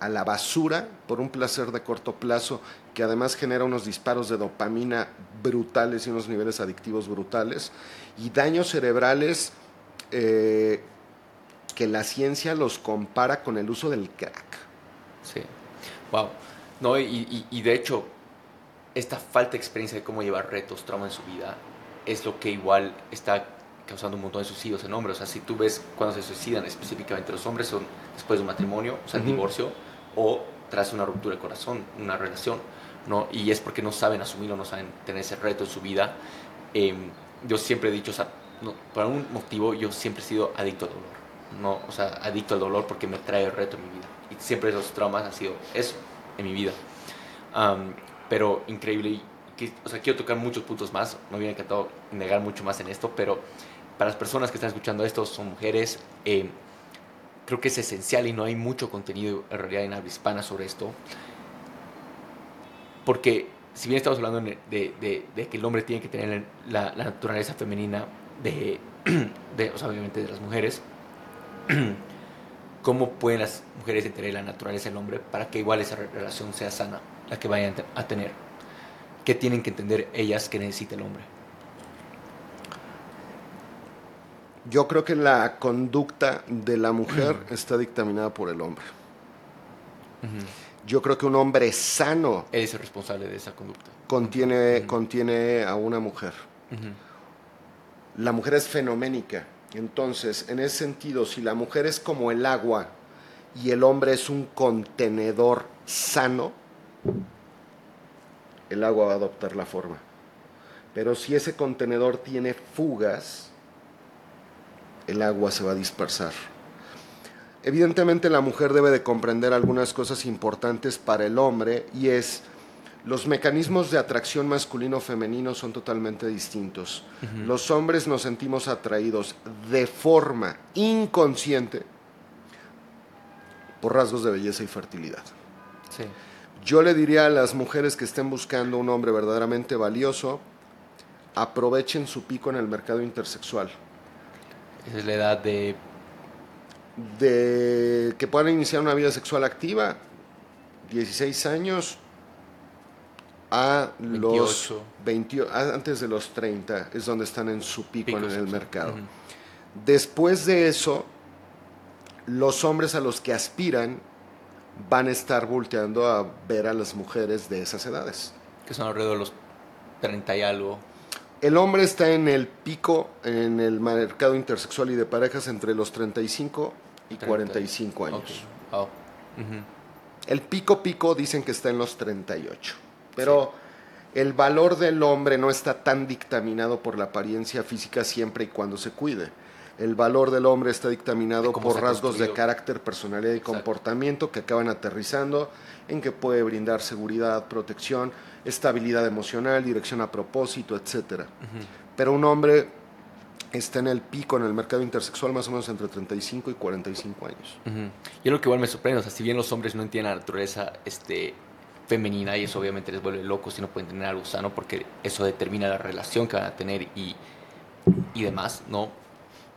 a la basura por un placer de corto plazo que además genera unos disparos de dopamina brutales y unos niveles adictivos brutales y daños cerebrales eh, que la ciencia los compara con el uso del crack. Sí, wow. No, y, y de hecho, esta falta de experiencia de cómo llevar retos, trauma en su vida, es lo que igual está causando un montón de suicidios en hombres. O sea, si tú ves cuando se suicidan, específicamente los hombres, son después de un matrimonio, o sea, el divorcio, o tras una ruptura de corazón, una relación, ¿no? Y es porque no saben asumirlo, no saben tener ese reto en su vida. Em, yo siempre he dicho, o sea, por algún motivo yo siempre he sido adicto al dolor, ¿no? O sea, adicto al dolor porque me trae el reto en mi vida. Y siempre esos traumas han sido eso en mi vida. pero increíble, que, o sea, quiero tocar muchos puntos más, me hubiera encantado negar mucho más en esto, pero para las personas que están escuchando esto, son mujeres, eh, creo que es esencial y no hay mucho contenido en realidad en habla hispana sobre esto. Porque si bien estamos hablando de, que el hombre tiene que tener la, naturaleza femenina de, o sea, obviamente de las mujeres, ¿cómo pueden las mujeres entender la naturaleza del hombre para que igual esa relación sea sana, la que vayan a tener? ¿Qué tienen que entender ellas que necesita el hombre? Yo creo que la conducta de la mujer está dictaminada por el hombre. Yo creo que un hombre sano es el responsable de esa conducta. contiene, contiene a una mujer. La mujer es fenoménica. Entonces, en ese sentido, si la mujer es como el agua y el hombre es un contenedor sano, el agua va a adoptar la forma. Pero si ese contenedor tiene fugas, el agua se va a dispersar. Evidentemente la mujer debe de comprender algunas cosas importantes para el hombre y es los mecanismos de atracción masculino-femenino son totalmente distintos. Los hombres nos sentimos atraídos de forma inconsciente por rasgos de belleza y fertilidad. Sí. Yo le diría a las mujeres que estén buscando un hombre verdaderamente valioso, aprovechen su pico en el mercado intersexual. Esa es la edad de... De que puedan iniciar una vida sexual activa, 16 años a los 28. 20, a- antes de los 30 es donde están en su pico, Pico en el mercado. Después de eso, los hombres a los que aspiran van a estar volteando a ver a las mujeres de esas edades. Que son alrededor de los 30 y algo. El hombre está en el pico en el mercado intersexual y de parejas entre los 35 y 30. 45 años. Ok. Oh. Ujú. El pico pico dicen que está en los 38. Pero el valor del hombre no está tan dictaminado por la apariencia física siempre y cuando se cuide. El valor del hombre está dictaminado por rasgos de carácter, personalidad y Exacto. comportamiento que acaban aterrizando en que puede brindar seguridad, protección, estabilidad emocional, dirección a propósito, etc. Pero un hombre está en el pico en el mercado intersexual más o menos entre 35 y 45 años. Ujú. Yo lo que igual me sorprende, o sea, si bien los hombres no entienden la naturaleza este, femenina y eso obviamente les vuelve locos y no pueden tener algo sano porque eso determina la relación que van a tener y, y demás, ¿no?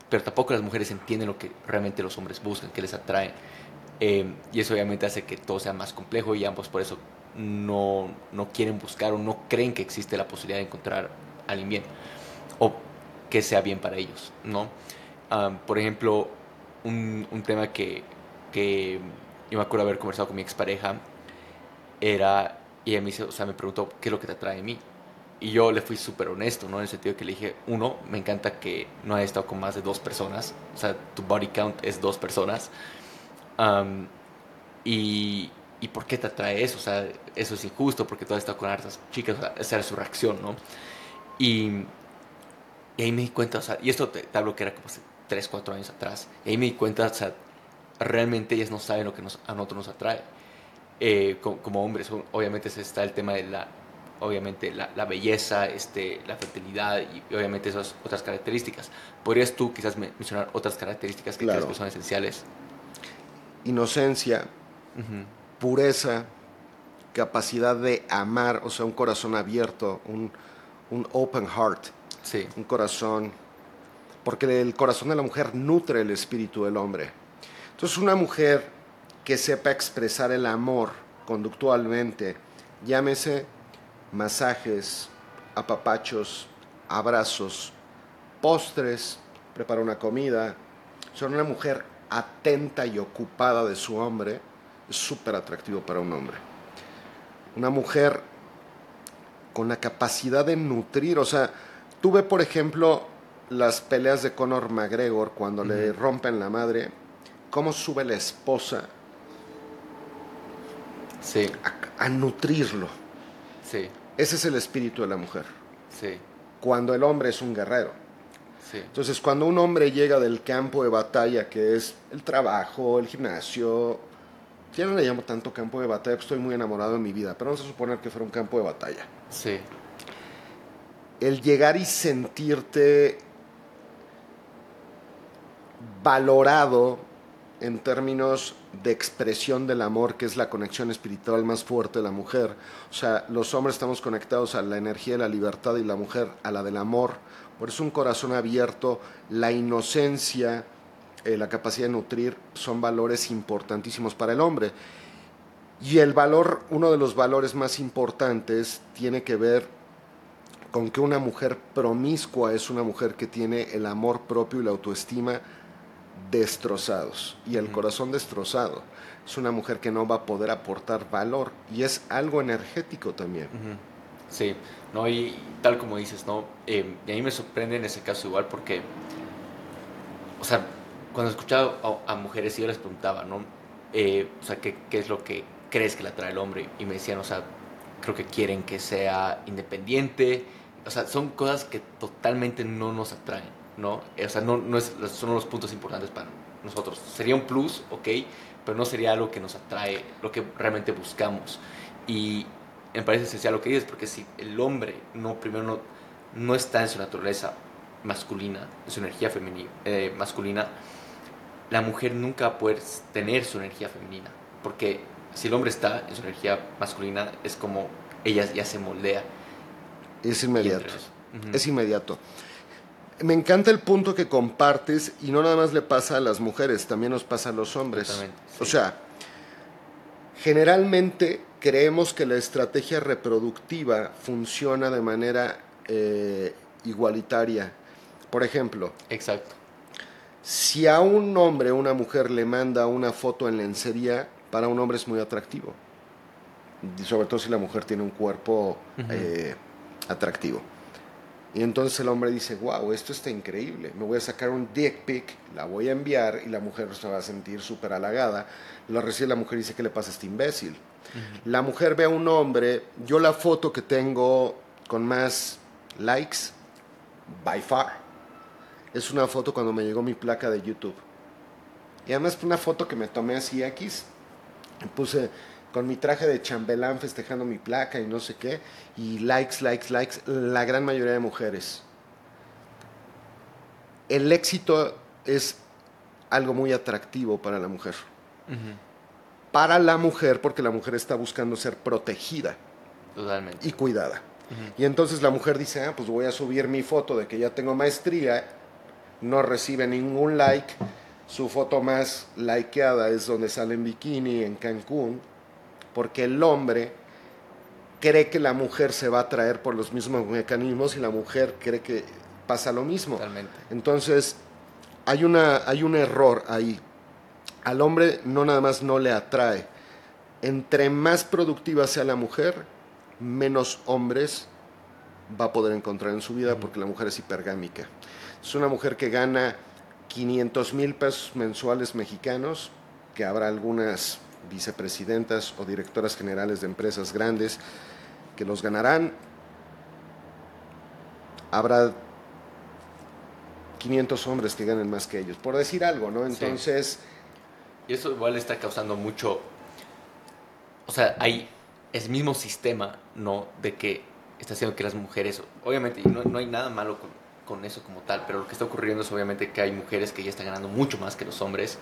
Pero tampoco las mujeres entienden lo que realmente los hombres buscan, que les atraen. Eh, y eso obviamente hace que todo sea más complejo y ambos por eso no, no quieren buscar o no creen que existe la posibilidad de encontrar a alguien bien o que sea bien para ellos, ¿no? Por ejemplo, un, un tema que, que yo me acuerdo haber conversado con mi expareja era, y ella me, o sea, me preguntó, ¿qué es lo que te atrae de mí? Y yo le fui súper honesto, ¿no? En el sentido que le dije, uno, me encanta que no haya estado con más de dos personas, o sea, tu body count es dos personas. Am, y, ¿Y por qué te atrae eso? O sea, eso es injusto porque tú has estado con hartas chicas, o sea, esa era su reacción, ¿no? Y, y ahí me di cuenta, o sea, y esto te, te hablo que era como hace 3, 4 años atrás, y ahí me di cuenta, o sea, realmente ellas no saben lo que nos, a nosotros nos atrae. Eh, como, como hombres, obviamente está el tema de la, obviamente la, la belleza, este, la fertilidad y, obviamente esas otras características. ¿Podrías tú quizás me- mencionar otras características que Claro. crees que son esenciales? Inocencia, pureza, capacidad de amar, o sea, un corazón abierto, un, un open heart, Sí, un corazón, porque el corazón de la mujer nutre el espíritu del hombre. Entonces, una mujer que sepa expresar el amor conductualmente, llámese masajes, apapachos, abrazos, postres, prepara una comida, son una mujer atenta y ocupada de su hombre, es súper atractivo para un hombre. Una mujer con la capacidad de nutrir, o sea, tuve por ejemplo las peleas de Conor McGregor cuando le rompen la madre, cómo sube la esposa sí, a, a nutrirlo. sí, Ese es el espíritu de la mujer. sí, Cuando el hombre es un guerrero. sí. Entonces, cuando un hombre llega del campo de batalla, que es el trabajo, el gimnasio, ya no le llamo tanto campo de batalla, porque estoy muy enamorado de mi vida, pero vamos a suponer que fuera un campo de batalla. Sí, El llegar y sentirte valorado en términos de expresión del amor, que es la conexión espiritual más fuerte de la mujer. O sea, los hombres estamos conectados a la energía de la libertad y la mujer a la del amor. Por eso un corazón abierto, la inocencia, eh, la capacidad de nutrir son valores importantísimos para el hombre. Y el valor, uno de los valores más importantes, tiene que ver con que una mujer promiscua es una mujer que tiene el amor propio y la autoestima destrozados y el corazón destrozado es una mujer que no va a poder aportar valor y es algo energético también. Sí, no, y tal como dices, ¿no? Eh, y a mí me sorprende en ese caso igual porque, o sea, cuando escuchaba a, mujeres y yo les preguntaba, ¿no? Eh, o sea, ¿qué, ¿qué, es lo que crees que le atrae al hombre? Y me decían, o sea, creo que quieren que sea independiente. O sea, son cosas que totalmente no nos atraen, ¿no? Eh, o sea, no, no es, son los puntos importantes para nosotros. Sería un plus, ok, pero no sería algo que nos atrae, lo que realmente buscamos. Y me parece esencial lo que dices, porque si el hombre no, primero no, no está en su naturaleza masculina, en su energía femenina, eh, masculina, la mujer nunca va a poder tener su energía femenina, porque si el hombre está en su energía masculina, es como ella ya se moldea. Es inmediato. Es inmediato. Me encanta el punto que compartes y no nada más le pasa a las mujeres, también nos pasa a los hombres. O sea, generalmente creemos que la estrategia reproductiva funciona de manera eh, igualitaria. Por ejemplo, Exacto. si a un hombre una mujer le manda una foto en lencería, para un hombre es muy atractivo. sobre todo si la mujer tiene un cuerpo eh, atractivo. Y entonces el hombre dice, wow, esto está increíble, me voy a sacar un dick pic, la voy a enviar y la mujer se va a sentir súper halagada. Lo recibe la mujer y dice, ¿qué le pasa a este imbécil? La mujer ve a un hombre, yo la foto que tengo con más likes, by far, es una foto cuando me llegó mi placa de YouTube. Y además fue una foto que me tomé así X, puse con mi traje de chambelán festejando mi placa y no sé qué, y likes, likes, likes, la gran mayoría de mujeres. El éxito es algo muy atractivo para la mujer. Para la mujer, porque la mujer está buscando ser protegida y cuidada. Y entonces la mujer dice, ah, pues voy a subir mi foto de que ya tengo maestría, no recibe ningún like, su foto más likeada es donde sale en bikini en Cancún, porque el hombre cree que la mujer se va a atraer por los mismos mecanismos y la mujer cree que pasa lo mismo. Totalmente. Entonces, hay, una, hay un error ahí. Al hombre no nada más no le atrae. Entre más productiva sea la mujer, menos hombres va a poder encontrar en su vida porque la mujer es hipergámica. Es una mujer que gana 500 mil pesos mensuales mexicanos, que habrá algunas vicepresidentas o directoras generales de empresas grandes que los ganarán. Habrá 500 hombres que ganen más que ellos, por decir algo, ¿no? Entonces... Y eso igual está causando mucho... O sea, hay el mismo sistema, ¿no? De que está haciendo que las mujeres, obviamente, no, no hay nada malo con, con eso como tal, pero lo que está ocurriendo es obviamente que hay mujeres que ya están ganando mucho más que los hombres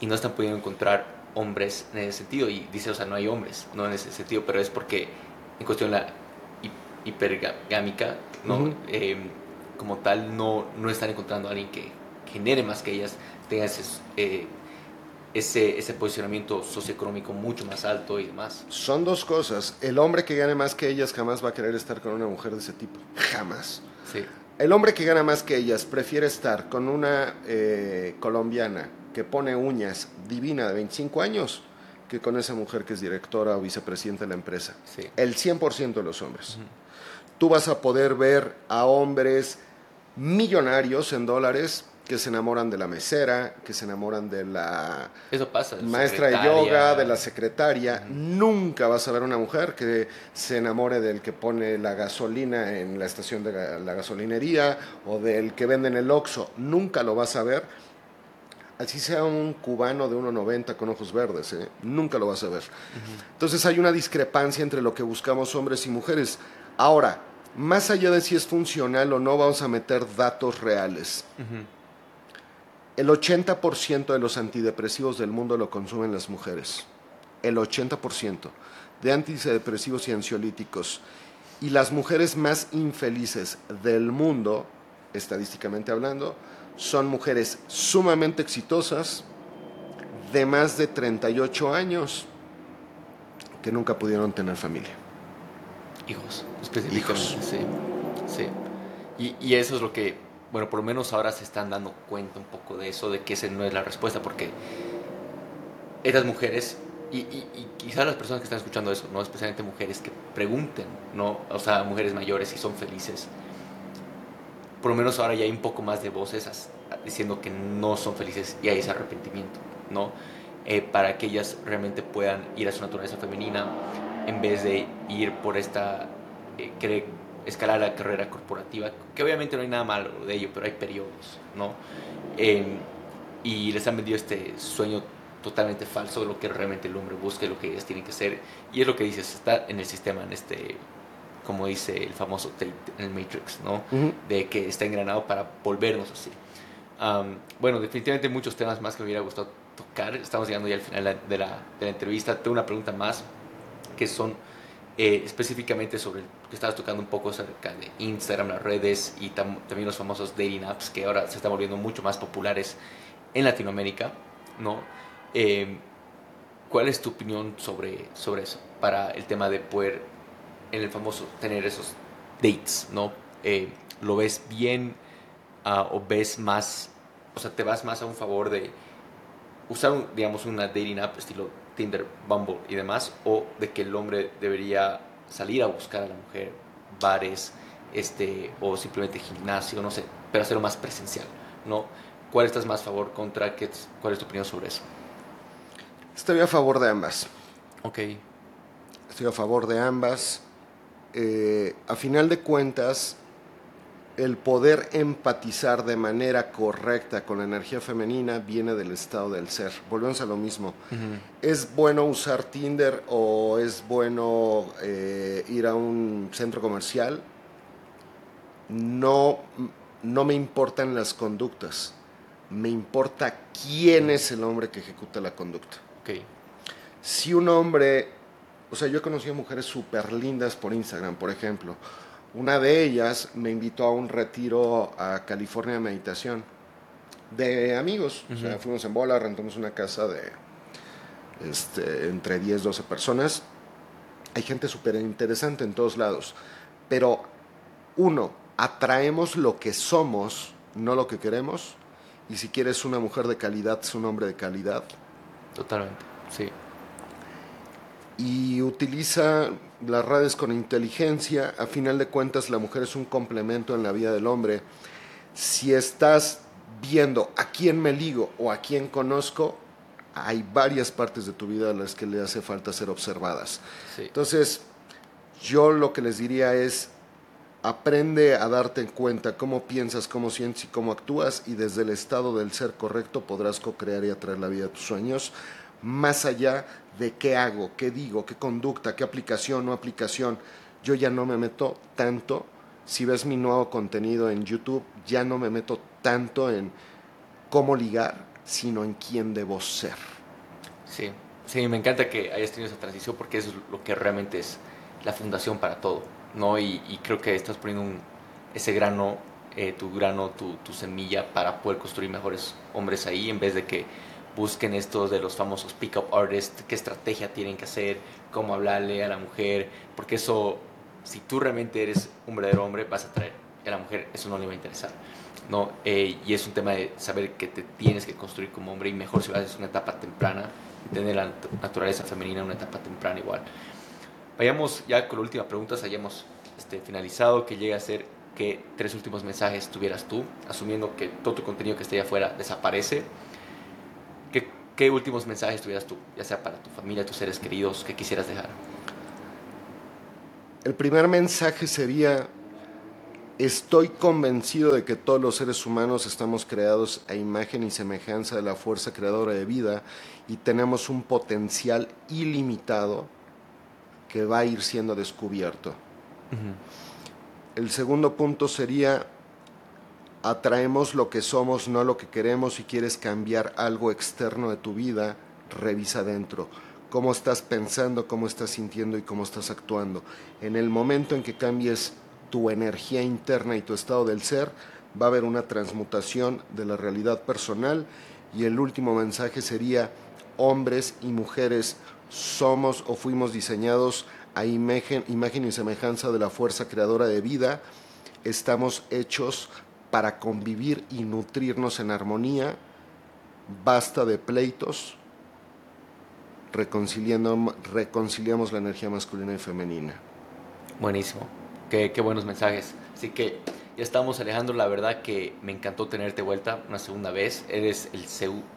y no están pudiendo encontrar hombres en ese sentido. Y dice, o sea, no hay hombres, no en ese sentido, pero es porque en cuestión la hipergámica, ¿no? Em, como tal, no, no están encontrando a alguien que genere más que ellas, tenga ese, eh, ese, ese, posicionamiento socioeconómico mucho más alto y demás. Son dos cosas. El hombre que gane más que ellas jamás va a querer estar con una mujer de ese tipo. Jamás. Sí. El hombre que gana más que ellas prefiere estar con una eh, colombiana que pone uñas divina de 25 años que con esa mujer que es directora o vicepresidenta de la empresa. El 100% de los hombres. Tú vas a poder ver a hombres millonarios en dólares que se enamoran de la mesera, que se enamoran de la Eso pasa, maestra de yoga, de la secretaria. Nunca vas a ver una mujer que se enamore del que pone la gasolina en la estación de la gasolinería o del que vende en el Oxxo. Nunca lo vas a ver. Así sea un cubano de 1,90 con ojos verdes, ¿eh? nunca lo vas a ver. Entonces hay una discrepancia entre lo que buscamos hombres y mujeres. Ahora, más allá de si es funcional o no, vamos a meter datos reales. El 80% de los antidepresivos del mundo lo consumen las mujeres. El 80% de antidepresivos y ansiolíticos. Y las mujeres más infelices del mundo, estadísticamente hablando, son mujeres sumamente exitosas, de más de 38 años, que nunca pudieron tener familia. Hijos, específicamente. Sí, sí. Y, y eso es lo que bueno, por lo menos ahora se están dando cuenta un poco de eso, de que esa no es la respuesta, porque estas mujeres, y, y, quizás las personas que están escuchando eso, no especialmente mujeres que pregunten, ¿no? o sea, mujeres mayores si son felices, por lo menos ahora ya hay un poco más de voces diciendo que no son felices y hay ese arrepentimiento, ¿no? Eh, para que ellas realmente puedan ir a su naturaleza femenina en vez de ir por esta eh, escalar la carrera corporativa, que obviamente no hay nada malo de ello, pero hay periodos, ¿no? Em, y les han vendido este sueño totalmente falso de lo que realmente el hombre busca, lo que ellas tienen que ser, y es lo que dices, está en el sistema, en este, como dice el famoso Tate en el Matrix, ¿no? De que está engranado para volvernos así. bueno, definitivamente muchos temas más que me hubiera gustado tocar, estamos llegando ya al final de la, de la entrevista, tengo una pregunta más, que son eh, específicamente sobre que estabas tocando un poco acerca de Instagram, las redes y también los famosos dating apps que ahora se están volviendo mucho más populares en Latinoamérica, ¿no? Eh, ¿Cuál es tu opinión sobre, sobre eso? Para el tema de poder, en el famoso, tener esos dates, ¿no? Eh, ¿Lo ves bien ah, o ves más, o sea, te vas más a un favor de usar, digamos, una dating app estilo Tinder, Bumble y demás, o de que el hombre debería salir a buscar a la mujer, bares, este, o simplemente gimnasio, no sé, pero hacerlo más presencial, ¿no? ¿Cuál estás más a favor contra? Qué, ¿Cuál es tu opinión sobre eso? Estoy a favor de ambas. Ok. Estoy a favor de ambas. Eh, a final de cuentas, el poder empatizar de manera correcta con la energía femenina viene del estado del ser. Volvemos a lo mismo. ¿Es bueno usar Tinder o es bueno eh, ir a un centro comercial? No, no me importan las conductas. Me importa quién es el hombre que ejecuta la conducta. Okay. Si un hombre, o sea, yo he conocido mujeres súper lindas por Instagram, por ejemplo, una de ellas me invitó a un retiro a California de meditación de amigos. O sea, fuimos en bola, rentamos una casa de este, entre 10, 12 personas. Hay gente súper interesante en todos lados. Pero, uno, atraemos lo que somos, no lo que queremos. Y si quieres una mujer de calidad, es un hombre de calidad. Totalmente, sí. Y utiliza las redes con inteligencia, a final de cuentas la mujer es un complemento en la vida del hombre. Si estás viendo a quién me ligo o a quién conozco, hay varias partes de tu vida a las que le hace falta ser observadas. Entonces, yo lo que les diría es, aprende a darte cuenta cómo piensas, cómo sientes y cómo actúas y desde el estado del ser correcto podrás co-crear y atraer la vida de tus sueños más allá de qué hago, qué digo, qué conducta, qué aplicación, no aplicación. Yo ya no me meto tanto. Si ves mi nuevo contenido en YouTube, ya no me meto tanto en cómo ligar, sino en quién debo ser. Sí, sí, me encanta que hayas tenido esa transición porque eso es lo que realmente es la fundación para todo, ¿no? Y, creo que estás poniendo ese grano, eh, tu grano, tu semilla para poder construir mejores hombres ahí en vez de que busquen estos de los famosos pick-up artists, qué estrategia tienen que hacer, cómo hablarle a la mujer, porque eso, si tú realmente eres un verdadero hombre, vas a traer a la mujer, eso no le va a interesar. ¿no? Eh, y es un tema de saber que te tienes que construir como hombre y mejor si lo haces una etapa temprana, tener la naturaleza femenina en una etapa temprana igual. Vayamos ya con la última pregunta, hayamos este, finalizado, que llegue a ser que tres últimos mensajes tuvieras tú, asumiendo que todo tu contenido que esté allá afuera desaparece ¿Qué últimos mensajes tuvieras tú, ya sea para tu familia, tus seres queridos, que quisieras dejar? El primer mensaje sería, estoy convencido de que todos los seres humanos estamos creados a imagen y semejanza de la fuerza creadora de vida y tenemos un potencial ilimitado que va a ir siendo descubierto. El segundo punto sería, atraemos lo que somos, no lo que queremos. Si quieres cambiar algo externo de tu vida, revisa dentro. Cómo estás pensando, cómo estás sintiendo y cómo estás actuando. En el momento en que cambies tu energía interna y tu estado del ser, va a haber una transmutación de la realidad personal. Y el último mensaje sería, hombres y mujeres somos o fuimos diseñados a imagen, imagen y semejanza de la fuerza creadora de vida. Estamos hechos para convivir y nutrirnos en armonía, basta de pleitos, reconciliando, reconciliamos la energía masculina y femenina. Buenísimo, qué, qué buenos mensajes. Así que ya estamos, Alejandro. La verdad que me encantó tenerte vuelta una segunda vez. Eres el,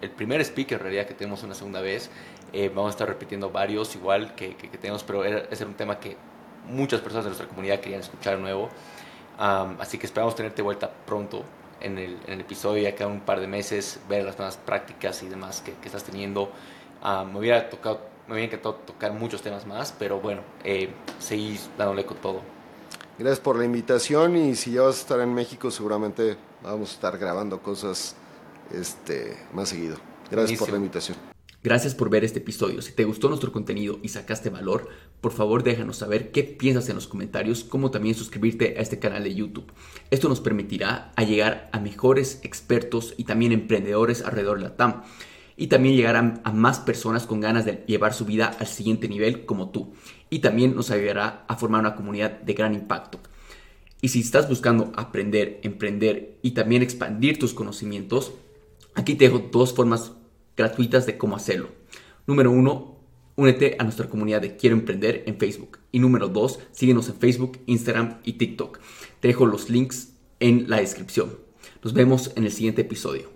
el primer speaker en realidad que tenemos una segunda vez. Eh, vamos a estar repitiendo varios igual que, que, tenemos, pero ese era un tema que muchas personas de nuestra comunidad querían escuchar nuevo. Así que esperamos tenerte vuelta pronto en el, en el episodio, ya quedan un par de meses, ver las nuevas prácticas y demás que, que estás teniendo. me hubiera tocado, me hubiera encantado tocar muchos temas más, pero bueno, eh, seguí dándole con todo. Gracias por la invitación y si ya vas a estar en México seguramente vamos a estar grabando cosas este, más seguido. Gracias por la invitación. Gracias por ver este episodio. Si te gustó nuestro contenido y sacaste valor, por favor déjanos saber qué piensas en los comentarios, como también suscribirte a este canal de YouTube. Esto nos permitirá llegar a mejores expertos y también emprendedores alrededor de la TAM. Y también llegar a, a más personas con ganas de llevar su vida al siguiente nivel como tú y también nos ayudará a formar una comunidad de gran impacto. Y si estás buscando aprender, emprender y también expandir tus conocimientos, aquí te dejo dos formas gratuitas de cómo hacerlo. Número uno, únete a nuestra comunidad de Quiero Emprender en Facebook. Y número dos, síguenos en Facebook, Instagram y TikTok. Te dejo los links en la descripción. Nos vemos en el siguiente episodio.